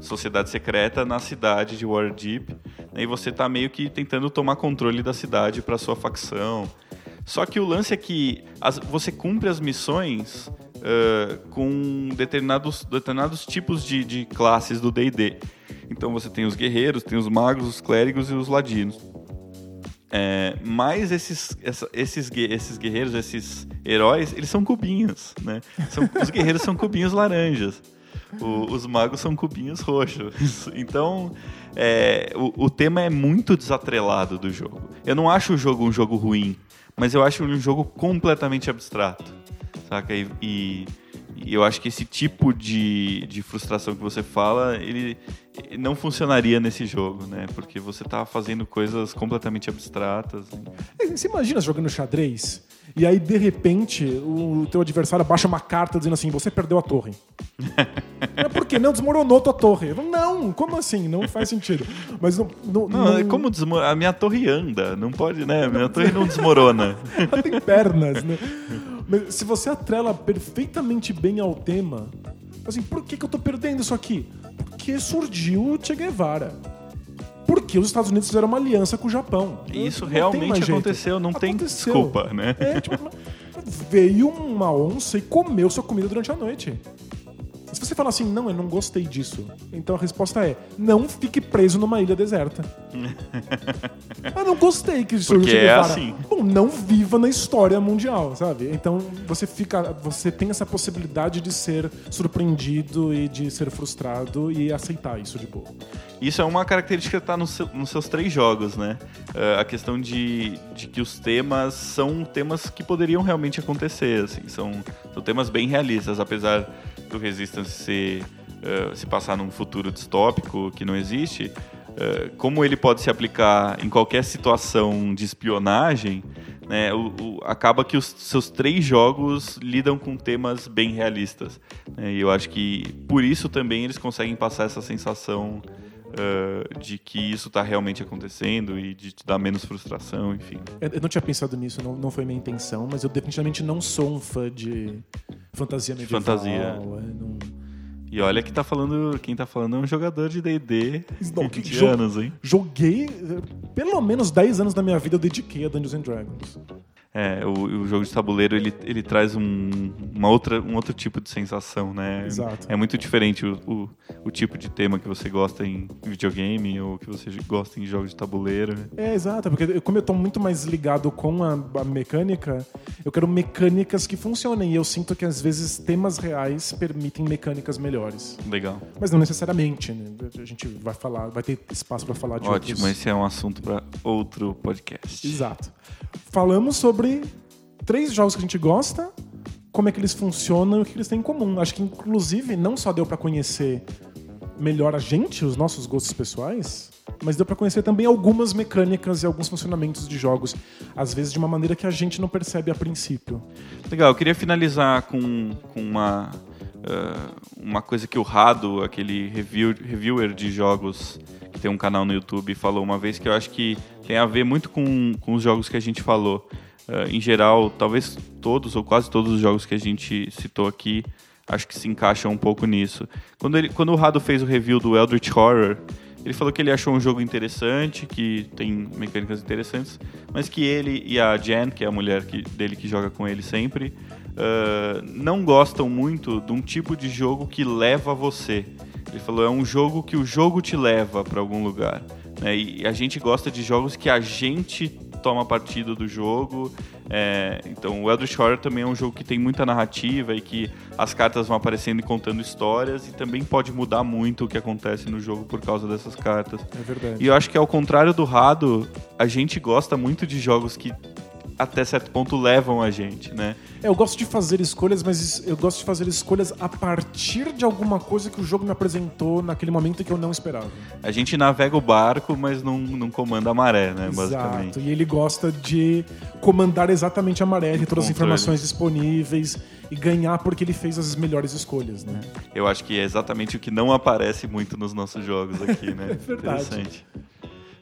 sociedade secreta na cidade de Waterdeep, né? e você tá meio que tentando tomar controle da cidade para sua facção. Só que o lance é que as- você cumpre as missões ah, com determinados, determinados tipos de, de classes do D&D. Então você tem os guerreiros, tem os magos, os clérigos e os ladinos. É, mas esses, essa- esses, esses guerreiros, esses heróis, eles são cubinhos, né? São- os guerreiros são cubinhos laranjas. O- os magos são cubinhos roxos. Então, é, o, o tema é muito desatrelado do jogo. Eu não acho o jogo um jogo ruim, mas eu acho um jogo completamente abstrato, saca? E, e- e eu acho que esse tipo de, de frustração que você fala, ele ele não funcionaria nesse jogo, né? Porque você tá fazendo coisas completamente abstratas. É, Você imagina jogando xadrez E aí, de repente, o teu adversário baixa uma carta dizendo assim: você perdeu a torre. é porque não desmoronou tua torre. Eu Não, como assim? Não faz sentido. Mas não. não, Não, não- é como desmo- a minha torre anda, não pode, né? A minha torre não desmorona. Ela tem pernas, né? Mas se você atrela perfeitamente bem ao tema, assim, por que, que eu tô perdendo isso aqui? Porque surgiu o Che Guevara. Porque os Estados Unidos fizeram uma aliança com o Japão. E isso Não tem realmente aconteceu, não tem Aconteceu. desculpa, né? É, tipo, veio uma onça e comeu sua comida durante a noite. Se você falar assim, não, eu não gostei disso, então a resposta é: não fique preso numa ilha deserta. eu não gostei que surgiu Porque é Guevara. assim. Bom, não viva na história mundial, sabe? Então você fica, você tem essa possibilidade de ser surpreendido e de ser frustrado e aceitar isso de boa. Isso é uma característica que está nos seus três jogos, né? Eh, a questão de, de que os temas são temas que poderiam realmente acontecer, assim, são, são temas bem realistas, apesar do Resistance ser, eh, se passar num futuro distópico que não existe, eh, como ele pode se aplicar em qualquer situação de espionagem, né, o- o- acaba que os seus três jogos lidam com temas bem realistas. né, e eu acho que por isso também eles conseguem passar essa sensação uh, de que isso está realmente acontecendo e de te dar menos frustração, enfim. Eu eu não tinha pensado nisso, não, não foi minha intenção, mas eu definitivamente não sou um fã de fantasia medieval. fantasia. não- E olha que tá falando, quem tá falando é um jogador de D&D 20 jo- anos, hein? Joguei, eh, pelo menos 10 anos da minha vida eu dediquei a Dungeons and Dragons. É, o, o jogo de tabuleiro ele, ele traz um, uma outra, um outro tipo de sensação, né? Exato. É muito diferente o, o, o tipo de tema que você gosta em videogame ou que você gosta em jogos de tabuleiro. É, exato, porque como eu tô muito mais ligado com a, a mecânica, eu quero mecânicas que funcionem. E eu sinto que às vezes temas reais permitem mecânicas melhores. Legal. Mas não necessariamente, né? A gente vai falar, vai ter espaço pra falar de Ótimo, outros. esse é um assunto para outro podcast. Exato. Falamos sobre três jogos que a gente gosta, como é que eles funcionam e o que eles têm em comum. Acho que, inclusive, não só deu pra conhecer melhor a gente, os nossos gostos pessoais, mas deu pra conhecer também algumas mecânicas e alguns funcionamentos de jogos, às vezes de uma maneira que a gente não percebe a princípio. Legal, eu queria finalizar com, com uma, ah, uma coisa que o Rado, aquele review, reviewer de jogos que tem um canal no YouTube, falou uma vez que eu acho que tem a ver muito com, com os jogos que a gente falou. Ah, em geral, talvez todos ou quase todos os jogos que a gente citou aqui, acho que se encaixam um pouco nisso. Quando, ele, quando o Rado fez o review do Eldritch Horror, ele falou que ele achou um jogo interessante, que tem mecânicas interessantes, mas que ele e a Jen, que é a mulher que- dele que joga com ele sempre, ah, não gostam muito de um tipo de jogo que leva você. Ele falou, é um jogo que o jogo te leva para algum lugar. né? E a gente gosta de jogos que a gente toma partido do jogo. é, então, o Eldritch Horror também é um jogo que tem muita narrativa e que as cartas vão aparecendo e contando histórias e também pode mudar muito o que acontece no jogo por causa dessas cartas. É verdade. E eu acho que ao contrário do Rado, a gente gosta muito de jogos que até certo ponto levam a gente, né? É, eu gosto de fazer escolhas, mas eu gosto de fazer escolhas a partir de alguma coisa que o jogo me apresentou naquele momento que eu não esperava. A gente navega o barco, mas não, não comanda a maré, né? Basicamente. Exato. E ele gosta de comandar exatamente a maré, ter todas as informações disponíveis e ganhar porque ele fez as melhores escolhas, né? Eu acho que é exatamente o que não aparece muito nos nossos jogos aqui, né? É verdade. Interessante.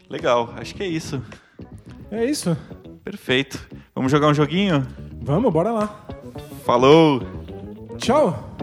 Legal, acho que é isso. É isso. Perfeito. Vamos jogar um joguinho? Vamos, bora lá. Falou! Tchau!